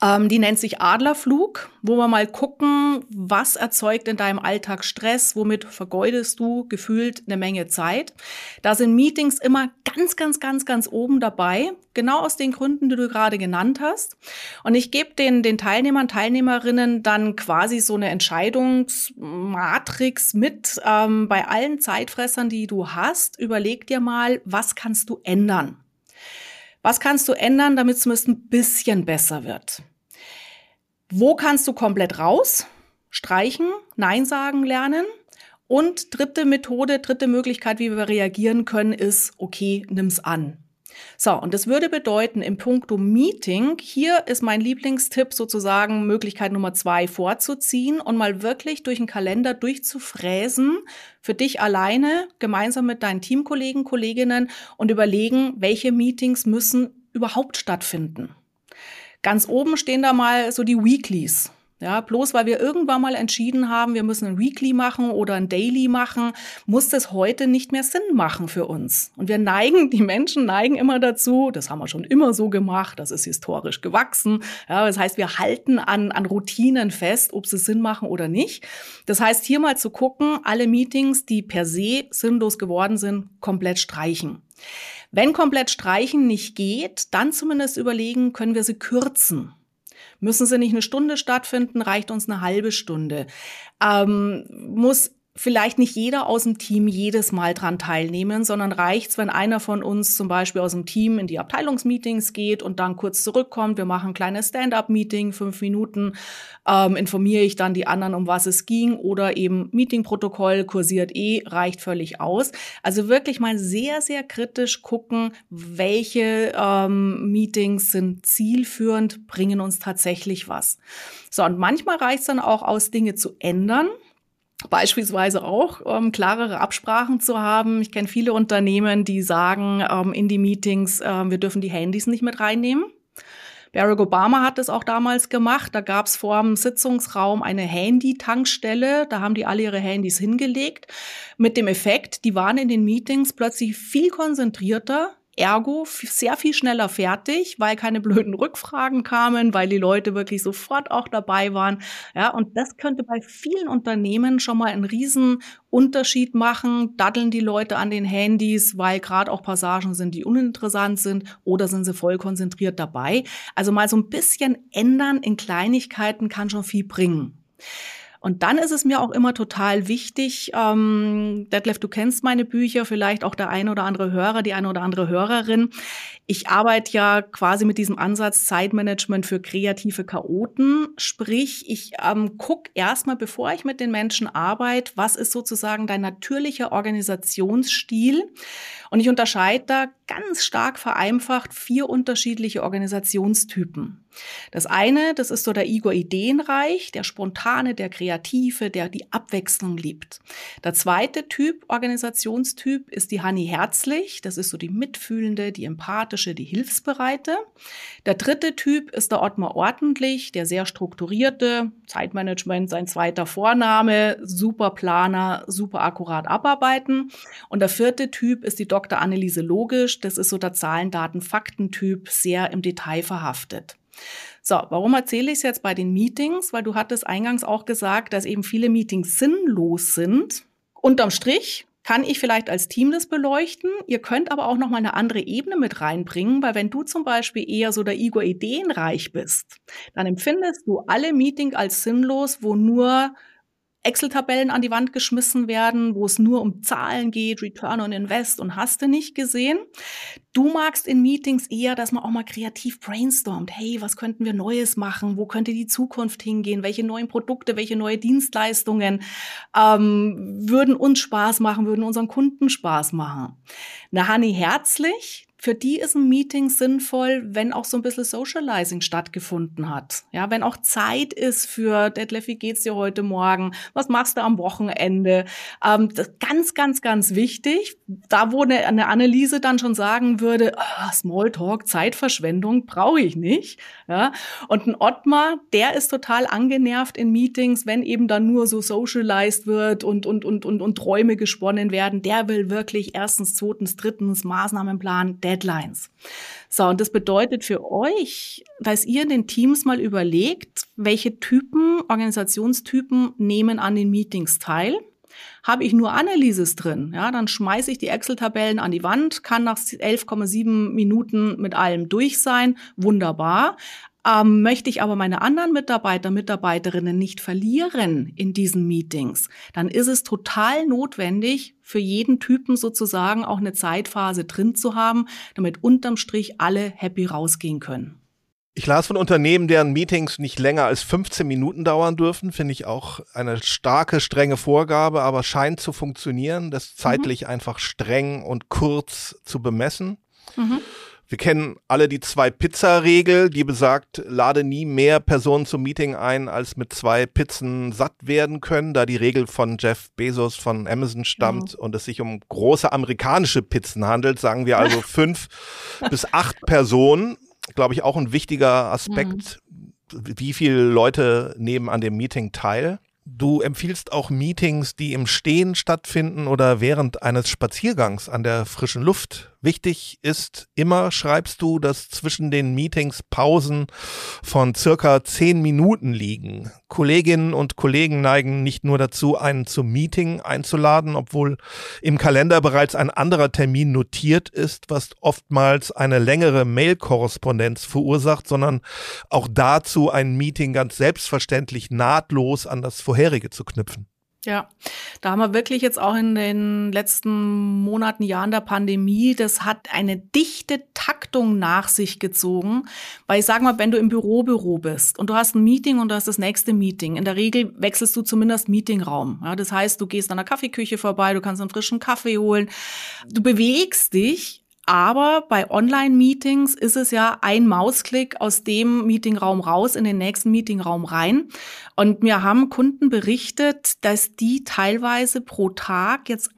ähm, die nennt sich Adlerflug, wo wir mal gucken, was erzeugt in deinem Alltag Stress, womit vergeudest du gefühlt eine Menge Zeit. Da sind Meetings immer ganz, ganz, ganz, ganz oben dabei, genau aus den Gründen, die du gerade genannt hast. Und ich gebe den, den Teilnehmern, Teilnehmerinnen dann quasi so eine Entscheidungsmatrix mit. Ähm, bei allen Zeitfressern, die du hast, überleg dir mal, was kannst du ändern? Was kannst du ändern, damit es zumindest ein bisschen besser wird? Wo kannst du komplett raus? Streichen, Nein sagen lernen. Und dritte Methode, dritte Möglichkeit, wie wir reagieren können, ist, okay, nimm's an. So, und das würde bedeuten, im Punkto Meeting, hier ist mein Lieblingstipp sozusagen Möglichkeit Nummer zwei vorzuziehen und mal wirklich durch den Kalender durchzufräsen, für dich alleine, gemeinsam mit deinen Teamkollegen, Kolleginnen und überlegen, welche Meetings müssen überhaupt stattfinden. Ganz oben stehen da mal so die Weeklies. Ja, bloß weil wir irgendwann mal entschieden haben, wir müssen ein Weekly machen oder ein Daily machen, muss das heute nicht mehr Sinn machen für uns. Und wir neigen, die Menschen neigen immer dazu, das haben wir schon immer so gemacht, das ist historisch gewachsen. Ja, das heißt, wir halten an, an Routinen fest, ob sie Sinn machen oder nicht. Das heißt, hier mal zu gucken, alle Meetings, die per se sinnlos geworden sind, komplett streichen. Wenn komplett streichen nicht geht, dann zumindest überlegen, können wir sie kürzen. Müssen sie nicht eine Stunde stattfinden, reicht uns eine halbe Stunde. Ähm, muss vielleicht nicht jeder aus dem Team jedes Mal dran teilnehmen, sondern reicht's, wenn einer von uns zum Beispiel aus dem Team in die Abteilungsmeetings geht und dann kurz zurückkommt. Wir machen ein kleines Stand-up-Meeting, fünf Minuten, ähm, informiere ich dann die anderen, um was es ging oder eben Meetingprotokoll kursiert eh, reicht völlig aus. Also wirklich mal sehr, sehr kritisch gucken, welche ähm, Meetings sind zielführend, bringen uns tatsächlich was. So, und manchmal reicht's dann auch aus, Dinge zu ändern Beispielsweise auch ähm, klarere Absprachen zu haben. Ich kenne viele Unternehmen, die sagen ähm, in die Meetings, äh, wir dürfen die Handys nicht mit reinnehmen. Barack Obama hat es auch damals gemacht. Da gab es vor dem Sitzungsraum eine Handy-Tankstelle. Da haben die alle ihre Handys hingelegt. Mit dem Effekt, die waren in den Meetings plötzlich viel konzentrierter, ergo sehr viel schneller fertig, weil keine blöden Rückfragen kamen, weil die Leute wirklich sofort auch dabei waren. Ja, und das könnte bei vielen Unternehmen schon mal einen riesen Unterschied machen. Daddeln die Leute an den Handys, weil gerade auch Passagen sind, die uninteressant sind, oder sind sie voll konzentriert dabei? Also mal so ein bisschen ändern in Kleinigkeiten kann schon viel bringen. Und dann ist es mir auch immer total wichtig, ähm, Detlef, du kennst meine Bücher, vielleicht auch der eine oder andere Hörer, die eine oder andere Hörerin. Ich arbeite ja quasi mit diesem Ansatz Zeitmanagement für kreative Chaoten. Sprich, ich ähm, gucke erstmal, bevor ich mit den Menschen arbeite, was ist sozusagen dein natürlicher Organisationsstil. Und ich unterscheide da ganz stark vereinfacht vier unterschiedliche Organisationstypen. Das eine, das ist so der Igor Ideenreich, der Spontane, der Kreative, der die Abwechslung liebt. Der zweite Typ, Organisationstyp, ist die Hanni Herzlich. Das ist so die mitfühlende, die empathische, die hilfsbereite. Der dritte Typ ist der Ottmar Ordentlich, der sehr strukturierte, Zeitmanagement sein zweiter Vorname, super Planer, super akkurat abarbeiten. Und der vierte Typ ist die Dr. Anneliese Logisch. Das ist so der Zahlen, Daten, Fakten-Typ, sehr im Detail verhaftet. So, warum erzähle ich es jetzt bei den Meetings? Weil du hattest eingangs auch gesagt, dass eben viele Meetings sinnlos sind. Unterm Strich kann ich vielleicht als Team das beleuchten. Ihr könnt aber auch noch mal eine andere Ebene mit reinbringen, weil wenn du zum Beispiel eher so der Igor ideenreich bist, dann empfindest du alle Meeting als sinnlos, wo nur Excel-Tabellen an die Wand geschmissen werden, wo es nur um Zahlen geht, Return on Invest und hast du nicht gesehen. Du magst in Meetings eher, dass man auch mal kreativ brainstormt. Hey, was könnten wir Neues machen? Wo könnte die Zukunft hingehen? Welche neuen Produkte, welche neue Dienstleistungen ähm, würden uns Spaß machen, würden unseren Kunden Spaß machen? Na, Hanni, herzlich, für die ist ein Meeting sinnvoll, wenn auch so ein bisschen Socializing stattgefunden hat. Ja, wenn auch Zeit ist für Detlef, wie geht's dir heute Morgen? Was machst du am Wochenende? Ähm, ganz, ganz, ganz wichtig. Da, wo eine, eine Anneliese dann schon sagen würde, oh, Smalltalk, Zeitverschwendung, brauche ich nicht. Ja, und ein Ottmar, der ist total angenervt in Meetings, wenn eben dann nur so socialized wird und, und, und, und, und Träume gesponnen werden. Der will wirklich erstens, zweitens, drittens Maßnahmenplan Deadlines. So, und das bedeutet für euch, dass ihr in den Teams mal überlegt, welche Typen, Organisationstypen nehmen an den Meetings teil. Habe ich nur Analyses drin, ja, dann schmeiße ich die Excel-Tabellen an die Wand, kann nach 11,7 Minuten mit allem durch sein, wunderbar. Ähm, möchte ich aber meine anderen Mitarbeiter, Mitarbeiterinnen nicht verlieren in diesen Meetings, dann ist es total notwendig, für jeden Typen sozusagen auch eine Zeitphase drin zu haben, damit unterm Strich alle happy rausgehen können. Ich las von Unternehmen, deren Meetings nicht länger als 15 Minuten dauern dürfen. Finde ich auch eine starke, strenge Vorgabe, aber scheint zu funktionieren, das zeitlich mhm. einfach streng und kurz zu bemessen. Mhm. Wir kennen alle die Zwei-Pizza-Regel, die besagt, lade nie mehr Personen zum Meeting ein, als mit zwei Pizzen satt werden können, da die Regel von Jeff Bezos von Amazon stammt mhm. und es sich um große amerikanische Pizzen handelt, sagen wir also fünf bis acht Personen. Glaube ich auch ein wichtiger Aspekt. Mhm. Wie viele Leute nehmen an dem Meeting teil? Du empfiehlst auch Meetings, die im Stehen stattfinden oder während eines Spaziergangs an der frischen Luft. Wichtig ist immer, schreibst du, dass zwischen den Meetings Pausen von circa zehn Minuten liegen. Kolleginnen und Kollegen neigen nicht nur dazu, einen zum Meeting einzuladen, obwohl im Kalender bereits ein anderer Termin notiert ist, was oftmals eine längere Mail-Korrespondenz verursacht, sondern auch dazu, ein Meeting ganz selbstverständlich nahtlos an das vorherige zu knüpfen. Ja, da haben wir wirklich jetzt auch in den letzten Monaten, Jahren der Pandemie, das hat eine dichte Taktung nach sich gezogen. Weil ich sage mal, wenn du im Büro Büro bist und du hast ein Meeting und du hast das nächste Meeting, in der Regel wechselst du zumindest Meetingraum. Ja, das heißt, du gehst an der Kaffeeküche vorbei, du kannst einen frischen Kaffee holen. Du bewegst dich aber bei Online-Meetings ist es ja ein Mausklick aus dem Meetingraum raus in den nächsten Meetingraum rein. Und mir haben Kunden berichtet, dass die teilweise pro Tag jetzt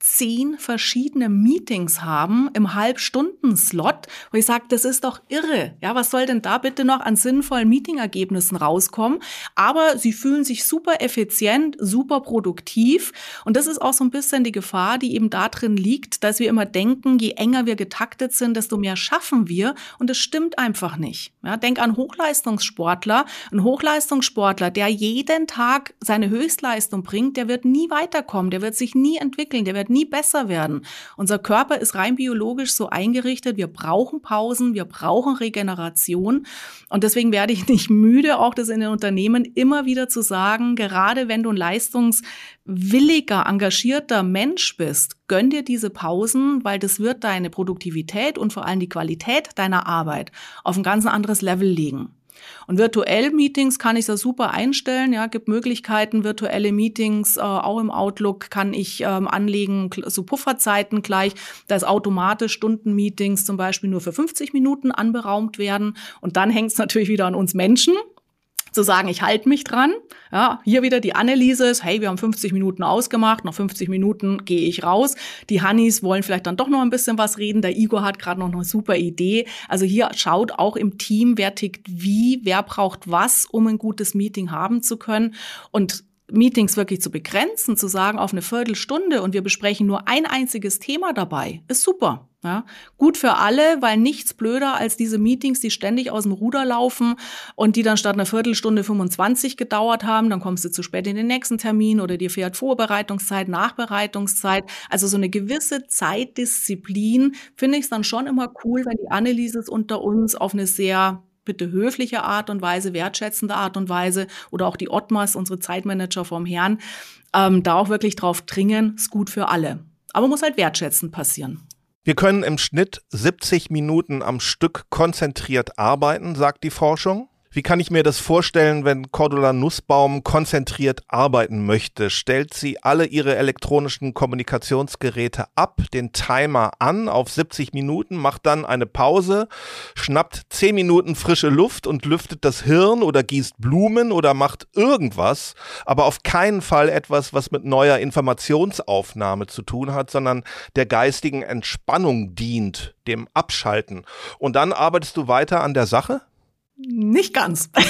18 verschiedene Meetings haben im Halbstunden-Slot, wo ich sage, das ist doch irre. Ja, was soll denn da bitte noch an sinnvollen Meetingergebnissen rauskommen? Aber sie fühlen sich super effizient, super produktiv. Und das ist auch so ein bisschen die Gefahr, die eben da drin liegt, dass wir immer denken, je enger wir getaktet sind, desto mehr schaffen wir. Und das stimmt einfach nicht. Ja, denk an Hochleistungssportler. Ein Hochleistungssportler, der jeden Tag seine Höchstleistung bringt, der wird nie weiterkommen, der wird sich nie entwickeln, der wird nie besser werden. Unser Körper ist rein biologisch so eingerichtet, wir brauchen Pausen, wir brauchen Regeneration. Und deswegen werde ich nicht müde, auch das in den Unternehmen immer wieder zu sagen, gerade wenn du ein leistungswilliger, engagierter Mensch bist, gönn dir diese Pausen, weil das wird deine Produktivität und vor allem die Qualität deiner Arbeit auf ein ganz anderes Level legen. Und virtuell Meetings kann ich das super einstellen. Ja, gibt Möglichkeiten, virtuelle Meetings äh, auch im Outlook kann ich ähm, anlegen, so Pufferzeiten gleich, dass automatisch Stundenmeetings zum Beispiel nur für 50 Minuten anberaumt werden. Und dann hängt es natürlich wieder an uns Menschen zu sagen, ich halte mich dran. Ja, hier wieder die Anneliese hey, wir haben 50 Minuten ausgemacht, nach 50 Minuten gehe ich raus. Die Hannis wollen vielleicht dann doch noch ein bisschen was reden. Der Igor hat gerade noch eine super Idee. Also hier schaut auch im Team, wer tickt wie, wer braucht was, um ein gutes Meeting haben zu können. Und Meetings wirklich zu begrenzen, zu sagen auf eine Viertelstunde und wir besprechen nur ein einziges Thema dabei, ist super. Ja, gut für alle, weil nichts blöder als diese Meetings, die ständig aus dem Ruder laufen und die dann statt einer Viertelstunde 25 gedauert haben, dann kommst du zu spät in den nächsten Termin oder dir fährt Vorbereitungszeit, Nachbereitungszeit. Also so eine gewisse Zeitdisziplin finde ich es dann schon immer cool, wenn die Annelieses unter uns auf eine sehr bitte höfliche Art und Weise, wertschätzende Art und Weise oder auch die Ottmars, unsere Zeitmanager vom Herrn, ähm, da auch wirklich drauf dringen, ist gut für alle. Aber muss halt wertschätzend passieren. Wir können im Schnitt 70 Minuten am Stück konzentriert arbeiten, sagt die Forschung. Wie kann ich mir das vorstellen, wenn Cordula Nussbaum konzentriert arbeiten möchte? Stellt sie alle ihre elektronischen Kommunikationsgeräte ab, den Timer an auf 70 Minuten, macht dann eine Pause, schnappt 10 Minuten frische Luft und lüftet das Hirn oder gießt Blumen oder macht irgendwas, aber auf keinen Fall etwas, was mit neuer Informationsaufnahme zu tun hat, sondern der geistigen Entspannung dient, dem Abschalten. Und dann arbeitest du weiter an der Sache? Nicht ganz.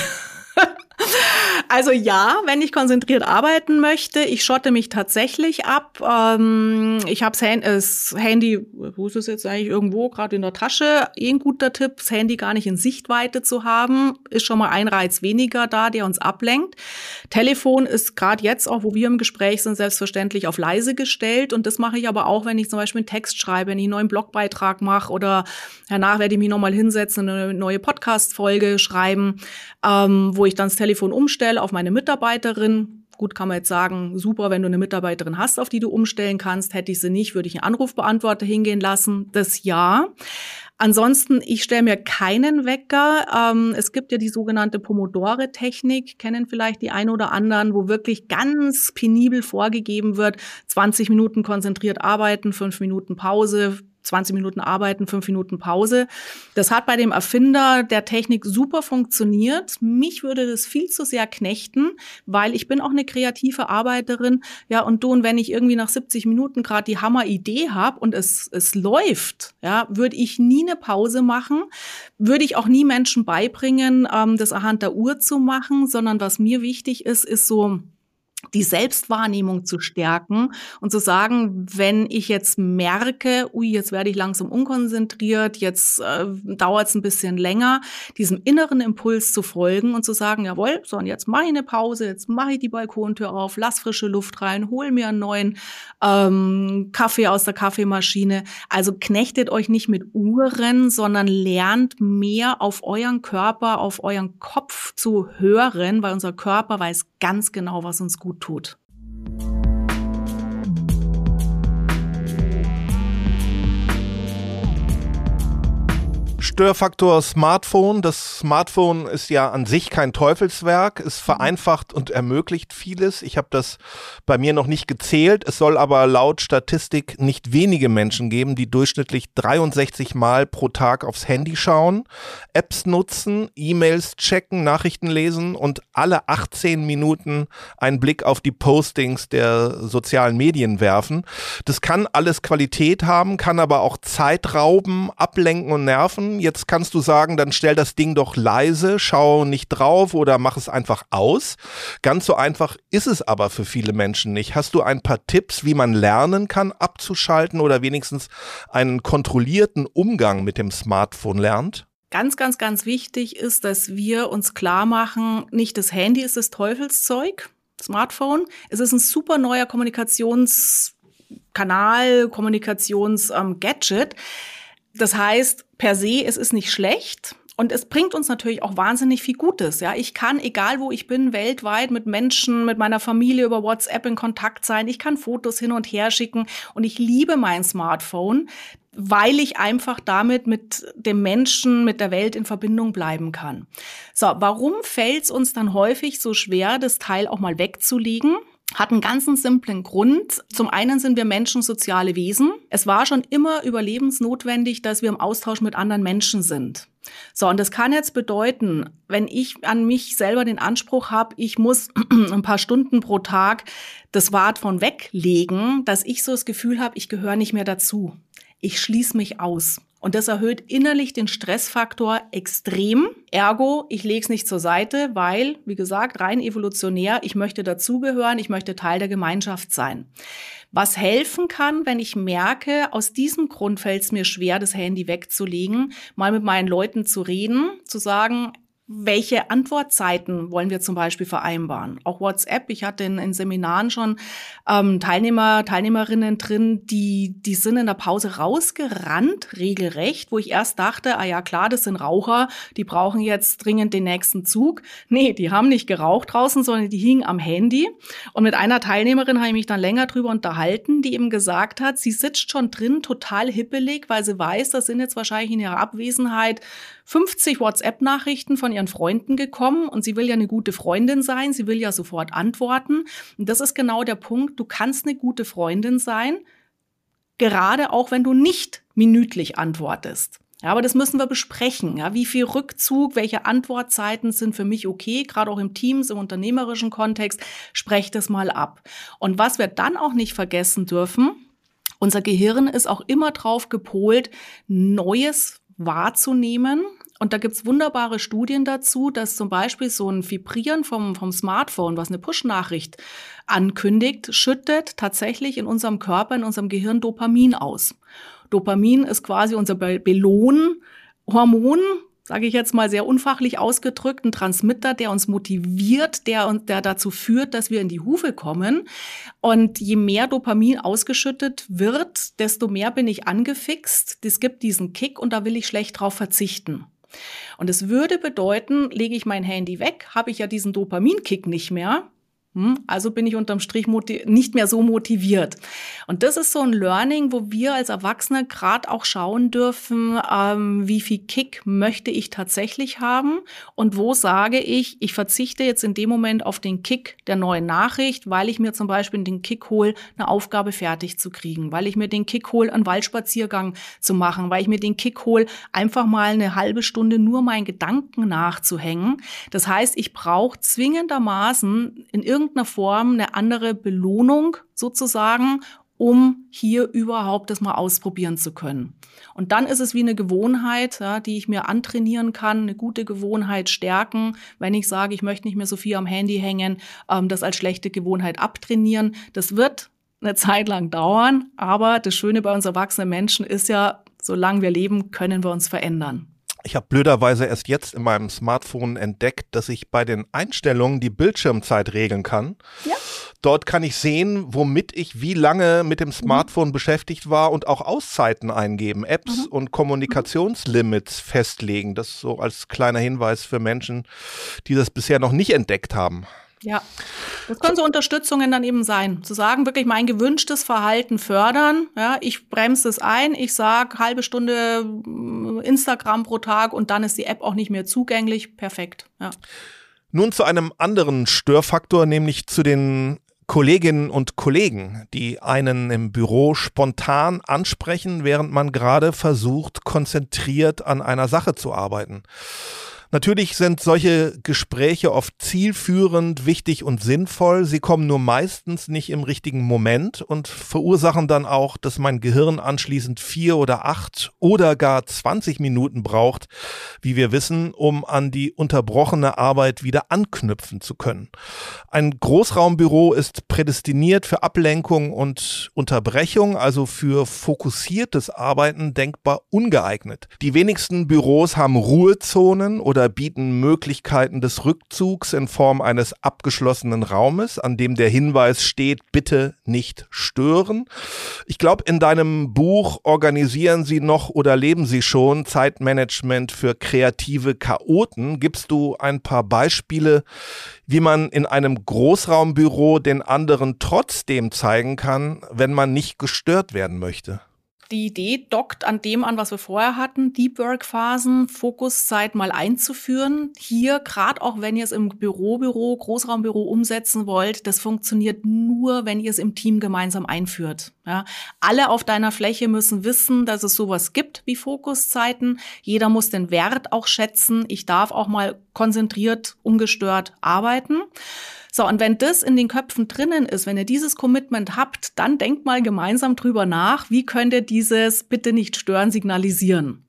Also ja, wenn ich konzentriert arbeiten möchte, ich schotte mich tatsächlich ab. Ähm, ich habe das Handy, wo ist es jetzt eigentlich irgendwo, gerade in der Tasche. Eh ein guter Tipp, das Handy gar nicht in Sichtweite zu haben, ist schon mal ein Reiz weniger da, der uns ablenkt. Telefon ist gerade jetzt auch, wo wir im Gespräch sind, selbstverständlich auf leise gestellt. Und das mache ich aber auch, wenn ich zum Beispiel einen Text schreibe, wenn ich einen neuen Blogbeitrag mache oder danach werde ich mich nochmal hinsetzen, eine neue Podcast-Folge schreiben, ähm, wo ich dann das Telefon umstelle auf meine Mitarbeiterin. Gut, kann man jetzt sagen, super, wenn du eine Mitarbeiterin hast, auf die du umstellen kannst. Hätte ich sie nicht, würde ich einen Anrufbeantworter hingehen lassen. Das ja. Ansonsten, ich stelle mir keinen Wecker. Ähm, es gibt ja die sogenannte Pomodore-Technik, kennen vielleicht die ein oder anderen, wo wirklich ganz penibel vorgegeben wird, 20 Minuten konzentriert arbeiten, 5 Minuten Pause, 20 Minuten arbeiten, 5 Minuten Pause. Das hat bei dem Erfinder der Technik super funktioniert. Mich würde das viel zu sehr knechten, weil ich bin auch eine kreative Arbeiterin. Ja, und du, und wenn ich irgendwie nach 70 Minuten gerade die Hammer-Idee habe und es, es läuft, ja, würde ich nie eine Pause machen, würde ich auch nie Menschen beibringen, ähm, das anhand der Uhr zu machen, sondern was mir wichtig ist, ist so, die Selbstwahrnehmung zu stärken und zu sagen, wenn ich jetzt merke, ui, jetzt werde ich langsam unkonzentriert, jetzt äh, dauert es ein bisschen länger, diesem inneren Impuls zu folgen und zu sagen, jawohl, so und jetzt mache ich eine Pause, jetzt mache ich die Balkontür auf, lass frische Luft rein, hol mir einen neuen ähm, Kaffee aus der Kaffeemaschine. Also knechtet euch nicht mit Uhren, sondern lernt mehr auf euren Körper, auf euren Kopf zu hören, weil unser Körper weiß ganz genau, was uns gut tut. Störfaktor Smartphone. Das Smartphone ist ja an sich kein Teufelswerk. Es vereinfacht und ermöglicht vieles. Ich habe das bei mir noch nicht gezählt. Es soll aber laut Statistik nicht wenige Menschen geben, die durchschnittlich 63 Mal pro Tag aufs Handy schauen, Apps nutzen, E-Mails checken, Nachrichten lesen und alle 18 Minuten einen Blick auf die Postings der sozialen Medien werfen. Das kann alles Qualität haben, kann aber auch Zeit rauben, ablenken und nerven Jetzt kannst du sagen, dann stell das Ding doch leise, schau nicht drauf oder mach es einfach aus. Ganz so einfach ist es aber für viele Menschen nicht. Hast du ein paar Tipps, wie man lernen kann, abzuschalten oder wenigstens einen kontrollierten Umgang mit dem Smartphone lernt? Ganz, ganz, ganz wichtig ist, dass wir uns klar machen, nicht das Handy ist das Teufelszeug, Smartphone. Es ist ein super neuer Kommunikationskanal, Kommunikationsgadget. Ähm, das heißt, per se, es ist nicht schlecht. Und es bringt uns natürlich auch wahnsinnig viel Gutes. Ja, ich kann, egal wo ich bin, weltweit mit Menschen, mit meiner Familie über WhatsApp in Kontakt sein. Ich kann Fotos hin und her schicken und ich liebe mein Smartphone, weil ich einfach damit mit dem Menschen, mit der Welt in Verbindung bleiben kann. So, warum fällt es uns dann häufig so schwer, das Teil auch mal wegzulegen? Hat einen ganz simplen Grund. Zum einen sind wir Menschen soziale Wesen. Es war schon immer überlebensnotwendig, dass wir im Austausch mit anderen Menschen sind. So, und das kann jetzt bedeuten, wenn ich an mich selber den Anspruch habe, ich muss ein paar Stunden pro Tag das Smartphone weglegen, dass ich so das Gefühl habe, ich gehöre nicht mehr dazu. Ich schließe mich aus. Und das erhöht innerlich den Stressfaktor extrem. Ergo, ich lege es nicht zur Seite, weil, wie gesagt, rein evolutionär, ich möchte dazugehören, ich möchte Teil der Gemeinschaft sein. Was helfen kann, wenn ich merke, aus diesem Grund fällt es mir schwer, das Handy wegzulegen, mal mit meinen Leuten zu reden, zu sagen, welche Antwortzeiten wollen wir zum Beispiel vereinbaren? Auch WhatsApp. Ich hatte in, in Seminaren schon ähm, Teilnehmer, Teilnehmerinnen drin, die, die sind in der Pause rausgerannt, regelrecht, wo ich erst dachte, ah ja klar, das sind Raucher, die brauchen jetzt dringend den nächsten Zug. Nee, die haben nicht geraucht draußen, sondern die hingen am Handy. Und mit einer Teilnehmerin habe ich mich dann länger drüber unterhalten, die eben gesagt hat, sie sitzt schon drin, total hippelig, weil sie weiß, das sind jetzt wahrscheinlich in ihrer Abwesenheit 50 WhatsApp-Nachrichten von ihren Freunden gekommen und sie will ja eine gute Freundin sein, sie will ja sofort antworten. Und das ist genau der Punkt, du kannst eine gute Freundin sein, gerade auch wenn du nicht minütlich antwortest. Ja, aber das müssen wir besprechen. Ja, wie viel Rückzug, welche Antwortzeiten sind für mich okay, gerade auch im Teams, im unternehmerischen Kontext, sprecht das mal ab. Und was wir dann auch nicht vergessen dürfen, unser Gehirn ist auch immer drauf gepolt, Neues wahrzunehmen, und da gibt's wunderbare Studien dazu, dass zum Beispiel so ein Vibrieren vom, vom Smartphone, was eine Push-Nachricht ankündigt, schüttet tatsächlich in unserem Körper, in unserem Gehirn Dopamin aus. Dopamin ist quasi unser Belohnhormon, sage ich jetzt mal sehr unfachlich ausgedrückt, ein Transmitter, der uns motiviert, der, der dazu führt, dass wir in die Hufe kommen. Und je mehr Dopamin ausgeschüttet wird, desto mehr bin ich angefixt. Das gibt diesen Kick und da will ich schlecht drauf verzichten. Und es würde bedeuten, lege ich mein Handy weg, habe ich ja diesen Dopaminkick nicht mehr? Also bin ich unterm Strich nicht mehr so motiviert. Und das ist so ein Learning, wo wir als Erwachsene gerade auch schauen dürfen, ähm, wie viel Kick möchte ich tatsächlich haben und wo sage ich, ich verzichte jetzt in dem Moment auf den Kick der neuen Nachricht, weil ich mir zum Beispiel den Kick hole, eine Aufgabe fertig zu kriegen, weil ich mir den Kick hole, einen Waldspaziergang zu machen, weil ich mir den Kick hole, einfach mal eine halbe Stunde nur meinen Gedanken nachzuhängen. Das heißt, ich brauche zwingendermaßen in irgendeiner Form eine andere Belohnung sozusagen, um hier überhaupt das mal ausprobieren zu können. Und dann ist es wie eine Gewohnheit, ja, die ich mir antrainieren kann, eine gute Gewohnheit stärken. Wenn ich sage, ich möchte nicht mehr so viel am Handy hängen, ähm, das als schlechte Gewohnheit abtrainieren. Das wird eine Zeit lang dauern, aber das Schöne bei uns erwachsenen Menschen ist ja, solange wir leben, können wir uns verändern. Ich habe blöderweise erst jetzt in meinem Smartphone entdeckt, dass ich bei den Einstellungen die Bildschirmzeit regeln kann. Ja. Dort kann ich sehen, womit ich wie lange mit dem Smartphone mhm. beschäftigt war und auch Auszeiten eingeben, Apps mhm. und Kommunikationslimits festlegen. Das so als kleiner Hinweis für Menschen, die das bisher noch nicht entdeckt haben. Ja, das können so Unterstützungen dann eben sein. Zu sagen, wirklich mein gewünschtes Verhalten fördern. Ja, ich bremse es ein, ich sage halbe Stunde äh, Instagram pro Tag und dann ist die App auch nicht mehr zugänglich. Perfekt. Ja. Nun zu einem anderen Störfaktor, nämlich zu den Kolleginnen und Kollegen, die einen im Büro spontan ansprechen, während man gerade versucht, konzentriert an einer Sache zu arbeiten. Natürlich sind solche Gespräche oft zielführend, wichtig und sinnvoll. Sie kommen nur meistens nicht im richtigen Moment und verursachen dann auch, dass mein Gehirn anschließend vier oder acht oder gar 20 Minuten braucht, wie wir wissen, um an die unterbrochene Arbeit wieder anknüpfen zu können. Ein Großraumbüro ist prädestiniert für Ablenkung und Unterbrechung, also für fokussiertes Arbeiten denkbar ungeeignet. Die wenigsten Büros haben Ruhezonen oder oder bieten Möglichkeiten des Rückzugs in Form eines abgeschlossenen Raumes, an dem der Hinweis steht, bitte nicht stören. Ich glaube, in deinem Buch organisieren Sie noch oder leben Sie schon Zeitmanagement für kreative Chaoten. Gibst du ein paar Beispiele, wie man in einem Großraumbüro den anderen trotzdem zeigen kann, wenn man nicht gestört werden möchte? Die Idee dockt an dem an, was wir vorher hatten, Deep Work Phasen, Fokuszeit mal einzuführen. Hier, gerade auch wenn ihr es im Bürobüro, Großraumbüro umsetzen wollt, das funktioniert nur, wenn ihr es im Team gemeinsam einführt. Ja, alle auf deiner Fläche müssen wissen, dass es sowas gibt wie Fokuszeiten. Jeder muss den Wert auch schätzen. Ich darf auch mal konzentriert, ungestört arbeiten. So, und wenn das in den Köpfen drinnen ist, wenn ihr dieses Commitment habt, dann denkt mal gemeinsam drüber nach, wie könnt ihr dieses bitte nicht stören signalisieren.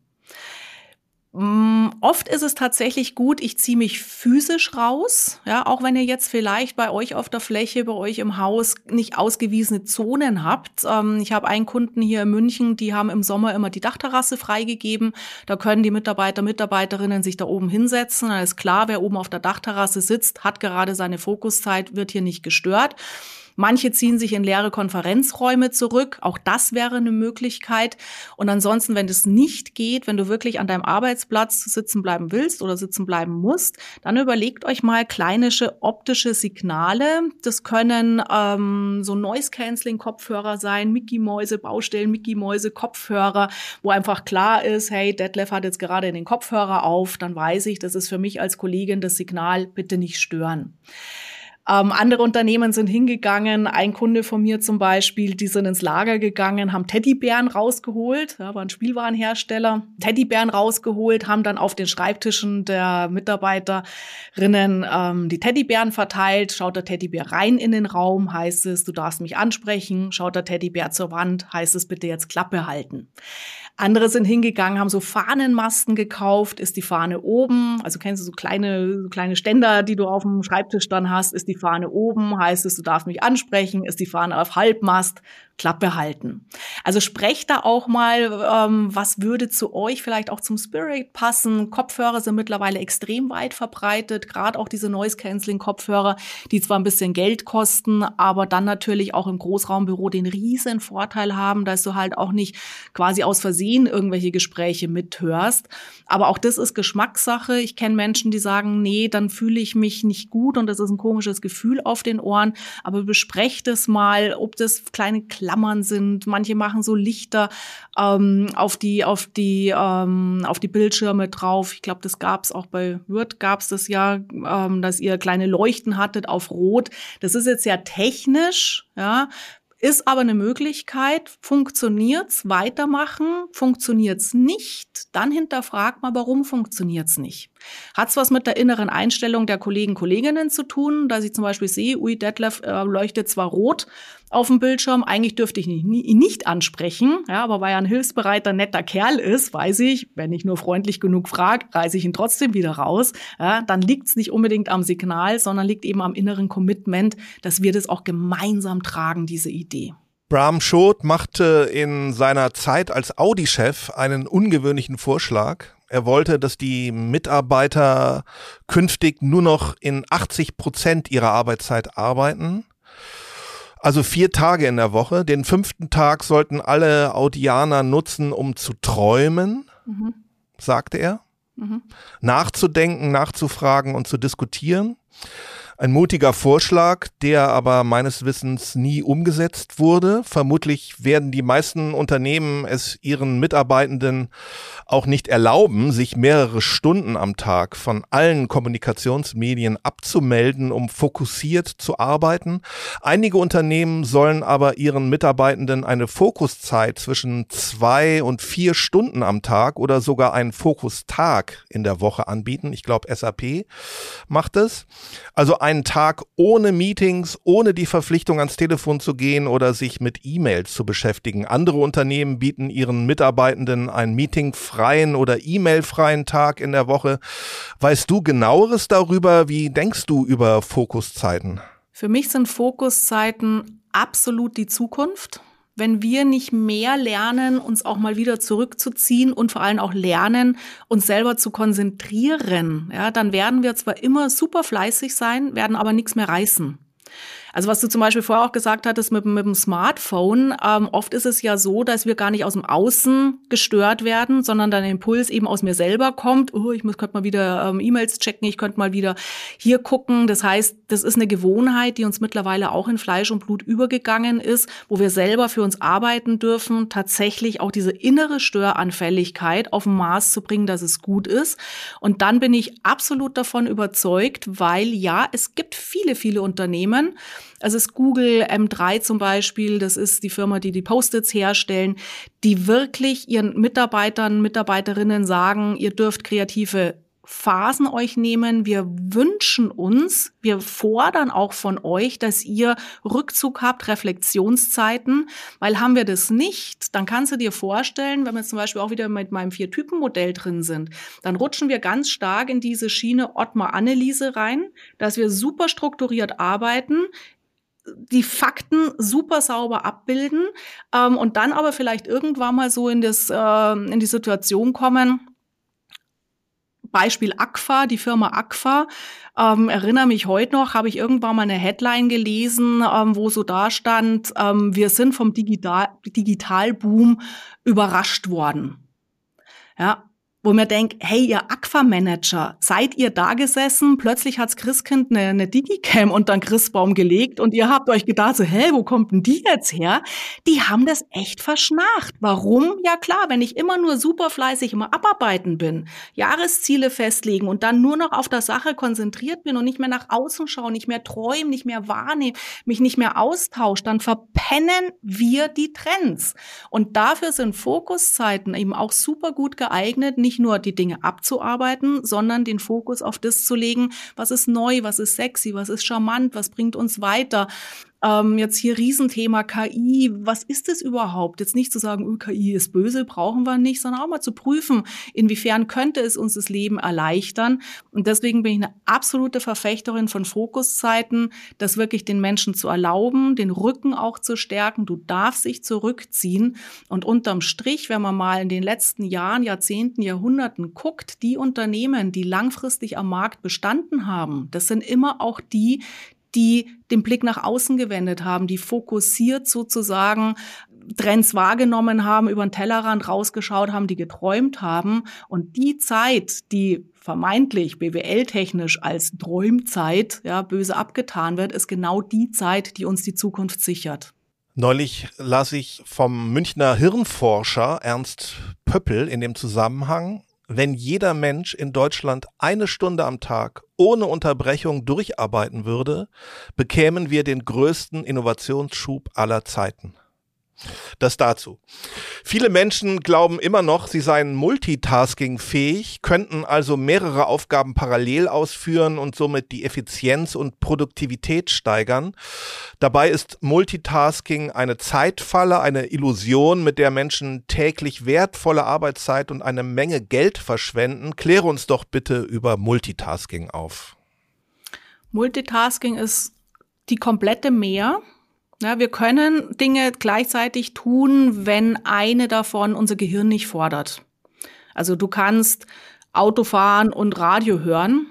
Mm, oft ist es tatsächlich gut, ich ziehe mich physisch raus, ja, auch wenn ihr jetzt vielleicht bei euch auf der Fläche, bei euch im Haus nicht ausgewiesene Zonen habt. Ähm, ich habe einen Kunden hier in München, die haben im Sommer immer die Dachterrasse freigegeben. Da können die Mitarbeiter, Mitarbeiterinnen sich da oben hinsetzen. Da ist klar, wer oben auf der Dachterrasse sitzt, hat gerade seine Fokuszeit, wird hier nicht gestört. Manche ziehen sich in leere Konferenzräume zurück. Auch das wäre eine Möglichkeit. Und ansonsten, wenn es nicht geht, wenn du wirklich an deinem Arbeitsplatz sitzen bleiben willst oder sitzen bleiben musst, dann überlegt euch mal kleinische optische Signale. Das können ähm, so Noise-Canceling-Kopfhörer sein, Mickey-Mäuse, Baustellen, Mickey-Mäuse, Kopfhörer, wo einfach klar ist, hey, Detlef hat jetzt gerade den Kopfhörer auf, dann weiß ich, das ist für mich als Kollegin das Signal, bitte nicht stören. Ähm, andere Unternehmen sind hingegangen. Ein Kunde von mir zum Beispiel, die sind ins Lager gegangen, haben Teddybären rausgeholt, ja, war Spielwarenhersteller, Teddybären rausgeholt, haben dann auf den Schreibtischen der Mitarbeiterinnen ähm, die Teddybären verteilt. Schaut der Teddybär rein in den Raum, heißt es, du darfst mich ansprechen. Schaut der Teddybär zur Wand, heißt es, bitte jetzt Klappe halten. Andere sind hingegangen, haben so Fahnenmasten gekauft. Ist die Fahne oben? Also kennst du so kleine, so kleine Ständer, die du auf dem Schreibtisch dann hast? Ist die Fahne oben? Heißt es, du darfst mich ansprechen? Ist die Fahne auf Halbmast? Klappe halten. Also sprecht da auch mal, ähm, was würde zu euch vielleicht auch zum Spirit passen. Kopfhörer sind mittlerweile extrem weit verbreitet, gerade auch diese Noise-Canceling-Kopfhörer, die zwar ein bisschen Geld kosten, aber dann natürlich auch im Großraumbüro den riesen Vorteil haben, dass du halt auch nicht quasi aus Versehen irgendwelche Gespräche mithörst. Aber auch das ist Geschmackssache. Ich kenne Menschen, die sagen, nee, dann fühle ich mich nicht gut und das ist ein komisches Gefühl auf den Ohren. Aber besprecht es mal, ob das kleine Klammern sind. Manche machen so Lichter ähm, auf die auf die ähm, auf die Bildschirme drauf. Ich glaube, das gab es auch bei Word gab es das ja, ähm, dass ihr kleine Leuchten hattet auf Rot. Das ist jetzt sehr technisch, ja. Ist aber eine Möglichkeit, funktioniert's, weitermachen, funktioniert's nicht, dann hinterfragt mal, warum funktioniert's nicht. Hat's was mit der inneren Einstellung der Kollegen, Kolleginnen zu tun, dass ich zum Beispiel sehe, ui, Detlef äh, leuchtet zwar rot auf dem Bildschirm, eigentlich dürfte ich ihn nicht, ansprechen, ja, aber weil er ein hilfsbereiter, netter Kerl ist, weiß ich, wenn ich nur freundlich genug frage, reiße ich ihn trotzdem wieder raus, ja, dann liegt's nicht unbedingt am Signal, sondern liegt eben am inneren Commitment, dass wir das auch gemeinsam tragen, diese Idee. Bram Schot machte in seiner Zeit als Audi-Chef einen ungewöhnlichen Vorschlag. Er wollte, dass die Mitarbeiter künftig nur noch in 80 Prozent ihrer Arbeitszeit arbeiten. Also vier Tage in der Woche. Den fünften Tag sollten alle Audianer nutzen, um zu träumen, mhm. sagte er. Mhm. Nachzudenken, nachzufragen und zu diskutieren. Ein mutiger Vorschlag, der aber meines Wissens nie umgesetzt wurde. Vermutlich werden die meisten Unternehmen es ihren Mitarbeitenden auch nicht erlauben, sich mehrere Stunden am Tag von allen Kommunikationsmedien abzumelden, um fokussiert zu arbeiten. Einige Unternehmen sollen aber ihren Mitarbeitenden eine Fokuszeit zwischen zwei und vier Stunden am Tag oder sogar einen Fokustag in der Woche anbieten. Ich glaube, SAP macht es. Also einen Tag ohne Meetings, ohne die Verpflichtung ans Telefon zu gehen oder sich mit E-Mails zu beschäftigen. Andere Unternehmen bieten ihren Mitarbeitenden einen meetingfreien oder E-Mail-freien Tag in der Woche. Weißt du genaueres darüber? Wie denkst du über Fokuszeiten? Für mich sind Fokuszeiten absolut die Zukunft wenn wir nicht mehr lernen, uns auch mal wieder zurückzuziehen und vor allem auch lernen, uns selber zu konzentrieren, ja, dann werden wir zwar immer super fleißig sein, werden aber nichts mehr reißen. Also was du zum Beispiel vorher auch gesagt hattest mit, mit dem Smartphone, ähm, oft ist es ja so, dass wir gar nicht aus dem Außen gestört werden, sondern dann der Impuls eben aus mir selber kommt. Oh, ich könnte mal wieder ähm, E-Mails checken, ich könnte mal wieder hier gucken. Das heißt, das ist eine Gewohnheit, die uns mittlerweile auch in Fleisch und Blut übergegangen ist, wo wir selber für uns arbeiten dürfen, tatsächlich auch diese innere Störanfälligkeit auf ein Maß zu bringen, dass es gut ist. Und dann bin ich absolut davon überzeugt, weil ja, es gibt viele, viele Unternehmen, also es ist Google M3 zum Beispiel, das ist die Firma, die die Post-its herstellen, die wirklich ihren Mitarbeitern, Mitarbeiterinnen sagen, ihr dürft kreative Phasen euch nehmen. Wir wünschen uns, wir fordern auch von euch, dass ihr Rückzug habt, Reflexionszeiten, weil haben wir das nicht, dann kannst du dir vorstellen, wenn wir zum Beispiel auch wieder mit meinem Vier-Typen-Modell drin sind, dann rutschen wir ganz stark in diese Schiene Ottmar-Anneliese rein, dass wir super strukturiert arbeiten, die Fakten super sauber abbilden ähm, und dann aber vielleicht irgendwann mal so in, das, äh, in die Situation kommen, Beispiel Aqua, die Firma Aqua. Ähm, erinnere mich heute noch, habe ich irgendwann mal eine Headline gelesen, ähm, wo so da stand, ähm, wir sind vom Digital Digitalboom überrascht worden. Ja, wo mir denkt, hey, ihr Aqua-Manager, seid ihr da gesessen? Plötzlich hat's Christkind eine, eine Digicam unter den Christbaum gelegt und ihr habt euch gedacht, so, hä, wo kommt denn die jetzt her? Die haben das echt verschnacht. Warum? Ja klar, wenn ich immer nur super fleißig immer abarbeiten bin, Jahresziele festlegen und dann nur noch auf der Sache konzentriert bin und nicht mehr nach außen schaue, nicht mehr träume, nicht mehr wahrnehme, mich nicht mehr austausche, dann verpennen wir die Trends. Und dafür sind Fokuszeiten eben auch super gut geeignet, nicht nur die Dinge abzuarbeiten, sondern den Fokus auf das zu legen, was ist neu, was ist sexy, was ist charmant, was bringt uns weiter. Ähm, jetzt hier Riesenthema KI. Was ist es überhaupt? Jetzt nicht zu sagen, oh, KI ist böse, brauchen wir nicht, sondern auch mal zu prüfen, inwiefern könnte es uns das Leben erleichtern. Und deswegen bin ich eine absolute Verfechterin von Fokuszeiten, das wirklich den Menschen zu erlauben, den Rücken auch zu stärken. Du darfst sich zurückziehen. Und unterm Strich, wenn man mal in den letzten Jahren, Jahrzehnten, Jahrhunderten guckt, die Unternehmen, die langfristig am Markt bestanden haben, das sind immer auch die, die den Blick nach außen gewendet haben, die fokussiert sozusagen Trends wahrgenommen haben, über den Tellerrand rausgeschaut haben, die geträumt haben. Und die Zeit, die vermeintlich BWL-technisch als Träumzeit ja, böse abgetan wird, ist genau die Zeit, die uns die Zukunft sichert. Neulich las ich vom Münchner Hirnforscher Ernst Pöppel in dem Zusammenhang, wenn jeder Mensch in Deutschland eine Stunde am Tag ohne Unterbrechung durcharbeiten würde, bekämen wir den größten Innovationsschub aller Zeiten. Das dazu. Viele Menschen glauben immer noch, sie seien multitaskingfähig, könnten also mehrere Aufgaben parallel ausführen und somit die Effizienz und Produktivität steigern. Dabei ist Multitasking eine Zeitfalle, eine Illusion, mit der Menschen täglich wertvolle Arbeitszeit und eine Menge Geld verschwenden. Kläre uns doch bitte über Multitasking auf. Multitasking ist die komplette Mehr ja, wir können Dinge gleichzeitig tun, wenn eine davon unser Gehirn nicht fordert. Also du kannst Auto fahren und Radio hören.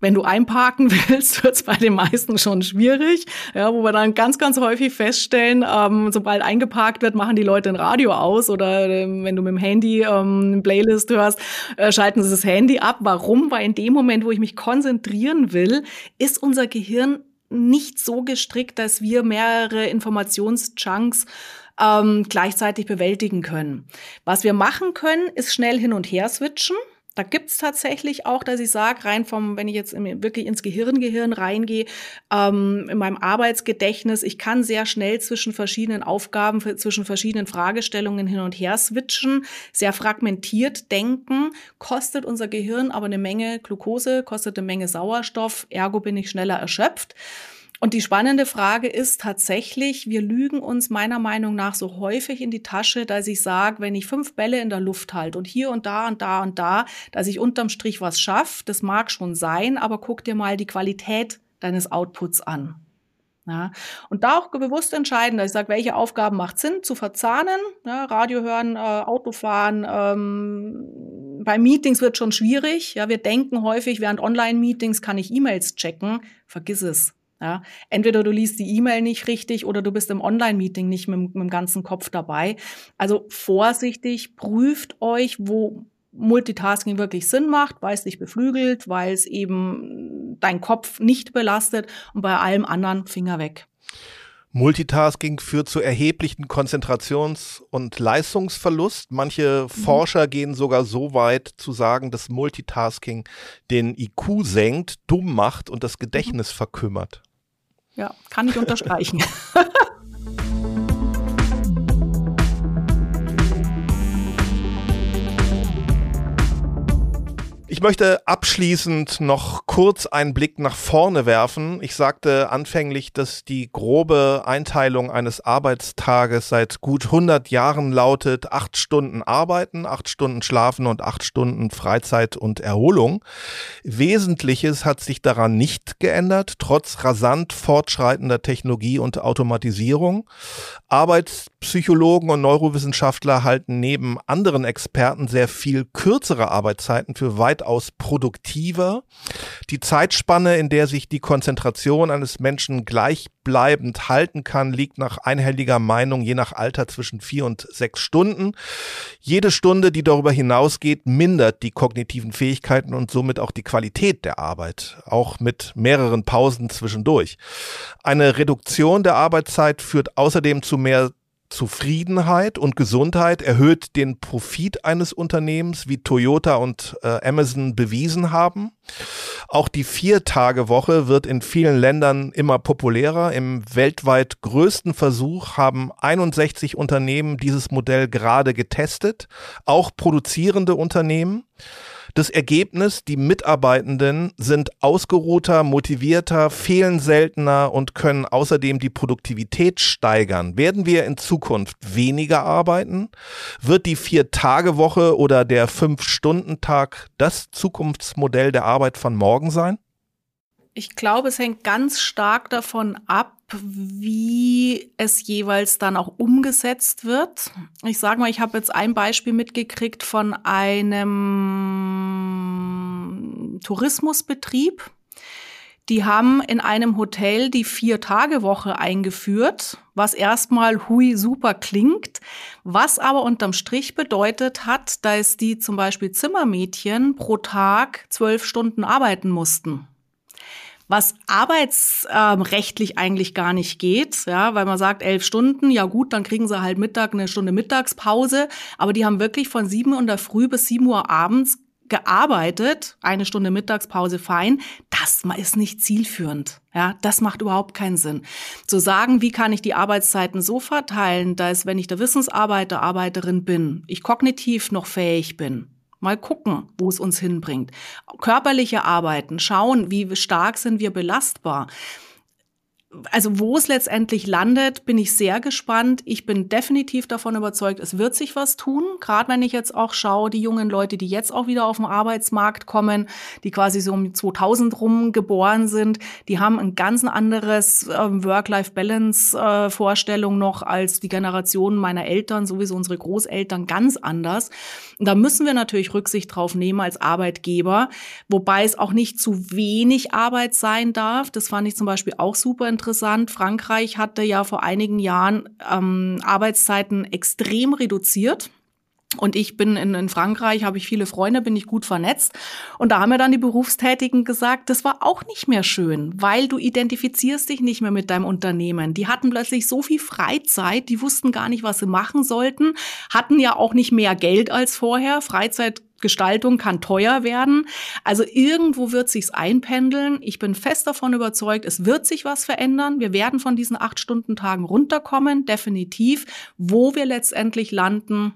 Wenn du einparken willst, wird es bei den meisten schon schwierig, ja, wo wir dann ganz, ganz häufig feststellen, ähm, sobald eingeparkt wird, machen die Leute ein Radio aus oder äh, wenn du mit dem Handy ähm, eine Playlist hörst, äh, schalten sie das Handy ab. Warum? Weil in dem Moment, wo ich mich konzentrieren will, ist unser Gehirn nicht so gestrickt, dass wir mehrere Informationschunks ähm, gleichzeitig bewältigen können. Was wir machen können, ist schnell hin und her switchen. Da gibt's tatsächlich auch, dass ich sage, rein vom, wenn ich jetzt wirklich ins Gehirn, Gehirn reingehe, ähm, in meinem Arbeitsgedächtnis, ich kann sehr schnell zwischen verschiedenen Aufgaben, zwischen verschiedenen Fragestellungen hin und her switchen, sehr fragmentiert denken, kostet unser Gehirn aber eine Menge Glucose, kostet eine Menge Sauerstoff, ergo bin ich schneller erschöpft. Und die spannende Frage ist tatsächlich, wir lügen uns meiner Meinung nach so häufig in die Tasche, dass ich sage, wenn ich fünf Bälle in der Luft halte und hier und da und da und da, dass ich unterm Strich was schaffe, das mag schon sein, aber guck dir mal die Qualität deines Outputs an. Ja, und da auch bewusst entscheiden, dass ich sage, welche Aufgaben macht Sinn zu verzahnen, ja, Radio hören, äh, Autofahren, ähm, bei Meetings wird schon schwierig. Ja, wir denken häufig, während Online-Meetings kann ich E-Mails checken. Vergiss es. Ja, entweder du liest die E-Mail nicht richtig oder du bist im Online-Meeting nicht mit, mit dem ganzen Kopf dabei. Also vorsichtig, prüft euch, wo Multitasking wirklich Sinn macht, weil es dich beflügelt, weil es eben dein Kopf nicht belastet und bei allem anderen Finger weg. Multitasking führt zu erheblichen Konzentrations- und Leistungsverlust. Manche mhm. Forscher gehen sogar so weit zu sagen, dass Multitasking den IQ senkt, dumm macht und das Gedächtnis mhm. verkümmert. Ja, kann ich unterstreichen. Ich möchte abschließend noch kurz einen Blick nach vorne werfen. Ich sagte anfänglich, dass die grobe Einteilung eines Arbeitstages seit gut 100 Jahren lautet, acht Stunden arbeiten, acht Stunden schlafen und acht Stunden Freizeit und Erholung. Wesentliches hat sich daran nicht geändert, trotz rasant fortschreitender Technologie und Automatisierung. Arbeitspsychologen und Neurowissenschaftler halten neben anderen Experten sehr viel kürzere Arbeitszeiten für weit weitaus produktiver. Die Zeitspanne, in der sich die Konzentration eines Menschen gleichbleibend halten kann, liegt nach einhelliger Meinung je nach Alter zwischen vier und sechs Stunden. Jede Stunde, die darüber hinausgeht, mindert die kognitiven Fähigkeiten und somit auch die Qualität der Arbeit, auch mit mehreren Pausen zwischendurch. Eine Reduktion der Arbeitszeit führt außerdem zu mehr Zufriedenheit und Gesundheit erhöht den Profit eines Unternehmens, wie Toyota und äh, Amazon bewiesen haben. Auch die Vier-Tage-Woche wird in vielen Ländern immer populärer. Im weltweit größten Versuch haben 61 Unternehmen dieses Modell gerade getestet, auch produzierende Unternehmen. Das Ergebnis, die Mitarbeitenden sind ausgeruhter, motivierter, fehlen seltener und können außerdem die Produktivität steigern. Werden wir in Zukunft weniger arbeiten? Wird die Vier-Tage-Woche oder der Fünf-Stunden-Tag das Zukunftsmodell der Arbeit von morgen sein? Ich glaube, es hängt ganz stark davon ab, wie es jeweils dann auch umgesetzt wird. Ich sage mal, ich habe jetzt ein Beispiel mitgekriegt von einem Tourismusbetrieb. Die haben in einem Hotel die Vier-Tage-Woche eingeführt, was erstmal hui super klingt, was aber unterm Strich bedeutet hat, dass die zum Beispiel Zimmermädchen pro Tag zwölf Stunden arbeiten mussten was arbeitsrechtlich ähm, eigentlich gar nicht geht, ja, weil man sagt, elf Stunden, ja gut, dann kriegen sie halt Mittag eine Stunde Mittagspause, aber die haben wirklich von sieben Uhr in der Früh bis sieben Uhr abends gearbeitet, eine Stunde Mittagspause fein, das ist nicht zielführend. Ja, das macht überhaupt keinen Sinn. Zu sagen, wie kann ich die Arbeitszeiten so verteilen, dass wenn ich der Wissensarbeiter, Arbeiterin bin, ich kognitiv noch fähig bin, Mal gucken, wo es uns hinbringt. Körperliche Arbeiten, schauen, wie stark sind wir belastbar also wo es letztendlich landet, bin ich sehr gespannt. Ich bin definitiv davon überzeugt, es wird sich was tun. Gerade wenn ich jetzt auch schaue, die jungen Leute, die jetzt auch wieder auf den Arbeitsmarkt kommen, die quasi so um 2000 rum geboren sind, die haben ein ganz anderes äh, Work-Life-Balance-Vorstellung äh, noch als die Generation meiner Eltern, sowieso unsere Großeltern, ganz anders. Und da müssen wir natürlich Rücksicht drauf nehmen als Arbeitgeber, wobei es auch nicht zu wenig Arbeit sein darf. Das fand ich zum Beispiel auch super interessant. Frankreich hatte ja vor einigen Jahren ähm, Arbeitszeiten extrem reduziert. Und ich bin in, in Frankreich, habe ich viele Freunde, bin ich gut vernetzt. Und da haben mir dann die Berufstätigen gesagt, das war auch nicht mehr schön, weil du identifizierst dich nicht mehr mit deinem Unternehmen. Die hatten plötzlich so viel Freizeit, die wussten gar nicht, was sie machen sollten, hatten ja auch nicht mehr Geld als vorher. Freizeit Gestaltung kann teuer werden. Also irgendwo wird sich's einpendeln. Ich bin fest davon überzeugt, es wird sich was verändern. Wir werden von diesen acht Stunden Tagen runterkommen, definitiv. Wo wir letztendlich landen,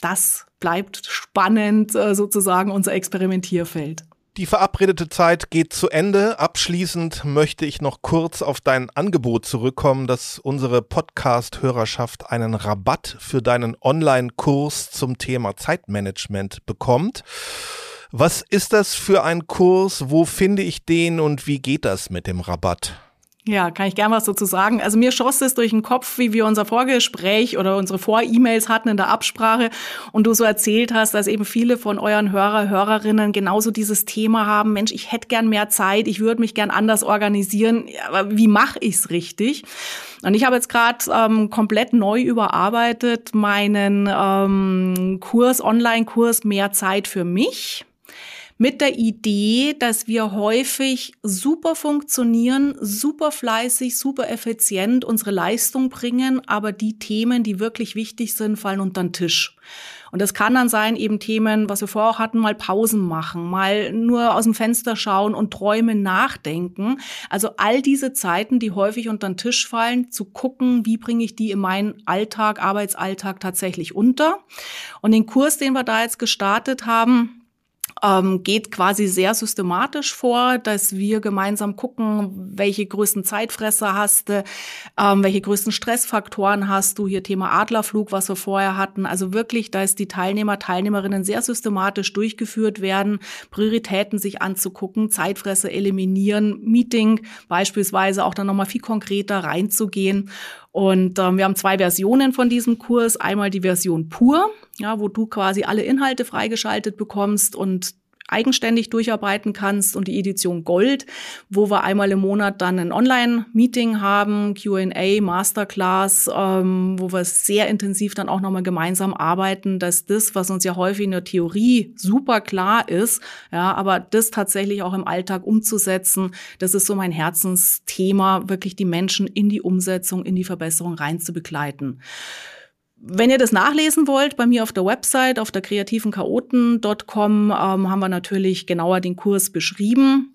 das bleibt spannend äh, sozusagen unser Experimentierfeld. Die verabredete Zeit geht zu Ende. Abschließend möchte ich noch kurz auf dein Angebot zurückkommen, dass unsere Podcast-Hörerschaft einen Rabatt für deinen Online-Kurs zum Thema Zeitmanagement bekommt. Was ist das für ein Kurs? Wo finde ich den und wie geht das mit dem Rabatt? Ja, kann ich gern was dazu sagen. Also mir schoss es durch den Kopf, wie wir unser Vorgespräch oder unsere Vor-E-Mails hatten in der Absprache und du so erzählt hast, dass eben viele von euren Hörer, Hörerinnen genauso dieses Thema haben. Mensch, ich hätte gern mehr Zeit, ich würde mich gern anders organisieren, aber wie mache ich's richtig? Und ich habe jetzt gerade ähm, komplett neu überarbeitet meinen ähm, Kurs, Online-Kurs Mehr Zeit für mich mit der Idee, dass wir häufig super funktionieren, super fleißig, super effizient unsere Leistung bringen, aber die Themen, die wirklich wichtig sind, fallen unter den Tisch. Und das kann dann sein, eben Themen, was wir vorher auch hatten, mal Pausen machen, mal nur aus dem Fenster schauen und träumen, nachdenken. Also all diese Zeiten, die häufig unter den Tisch fallen, zu gucken, wie bringe ich die in meinen Alltag, Arbeitsalltag tatsächlich unter. Und den Kurs, den wir da jetzt gestartet haben, ähm, geht quasi sehr systematisch vor, dass wir gemeinsam gucken, welche größten Zeitfresser hast du, ähm, welche größten Stressfaktoren hast du. Hier Thema Adlerflug, was wir vorher hatten. Also wirklich, da ist die Teilnehmer, Teilnehmerinnen sehr systematisch durchgeführt werden, Prioritäten sich anzugucken, Zeitfresser eliminieren, Meeting beispielsweise auch dann nochmal viel konkreter reinzugehen. Und ähm, wir haben zwei Versionen von diesem Kurs. Einmal die Version pur, ja, wo du quasi alle Inhalte freigeschaltet bekommst und eigenständig durcharbeiten kannst und die Edition Gold, wo wir einmal im Monat dann ein Online-Meeting haben, Q&A, Masterclass, ähm, wo wir sehr intensiv dann auch nochmal gemeinsam arbeiten, dass das, was uns ja häufig in der Theorie super klar ist, ja, aber das tatsächlich auch im Alltag umzusetzen, das ist so mein Herzensthema, wirklich die Menschen in die Umsetzung, in die Verbesserung rein zu begleiten. Wenn ihr das nachlesen wollt, bei mir auf der Website, auf der kreativenchaoten.com, ähm, haben wir natürlich genauer den Kurs beschrieben.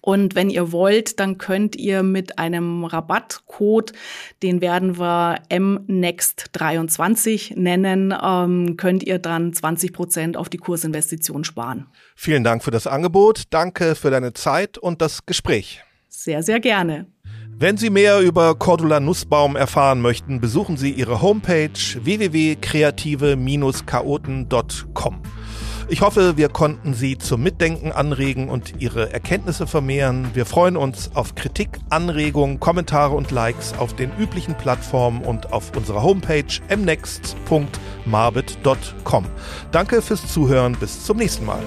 Und wenn ihr wollt, dann könnt ihr mit einem Rabattcode, den werden wir MNEXT23 nennen, ähm, könnt ihr dann 20 Prozent auf die Kursinvestition sparen. Vielen Dank für das Angebot. Danke für deine Zeit und das Gespräch. Sehr, sehr gerne. Wenn Sie mehr über Cordula Nussbaum erfahren möchten, besuchen Sie ihre Homepage www.kreative-chaoten.com. Ich hoffe, wir konnten Sie zum Mitdenken anregen und Ihre Erkenntnisse vermehren. Wir freuen uns auf Kritik, Anregungen, Kommentare und Likes auf den üblichen Plattformen und auf unserer Homepage mnext.marbit.com. Danke fürs Zuhören. Bis zum nächsten Mal.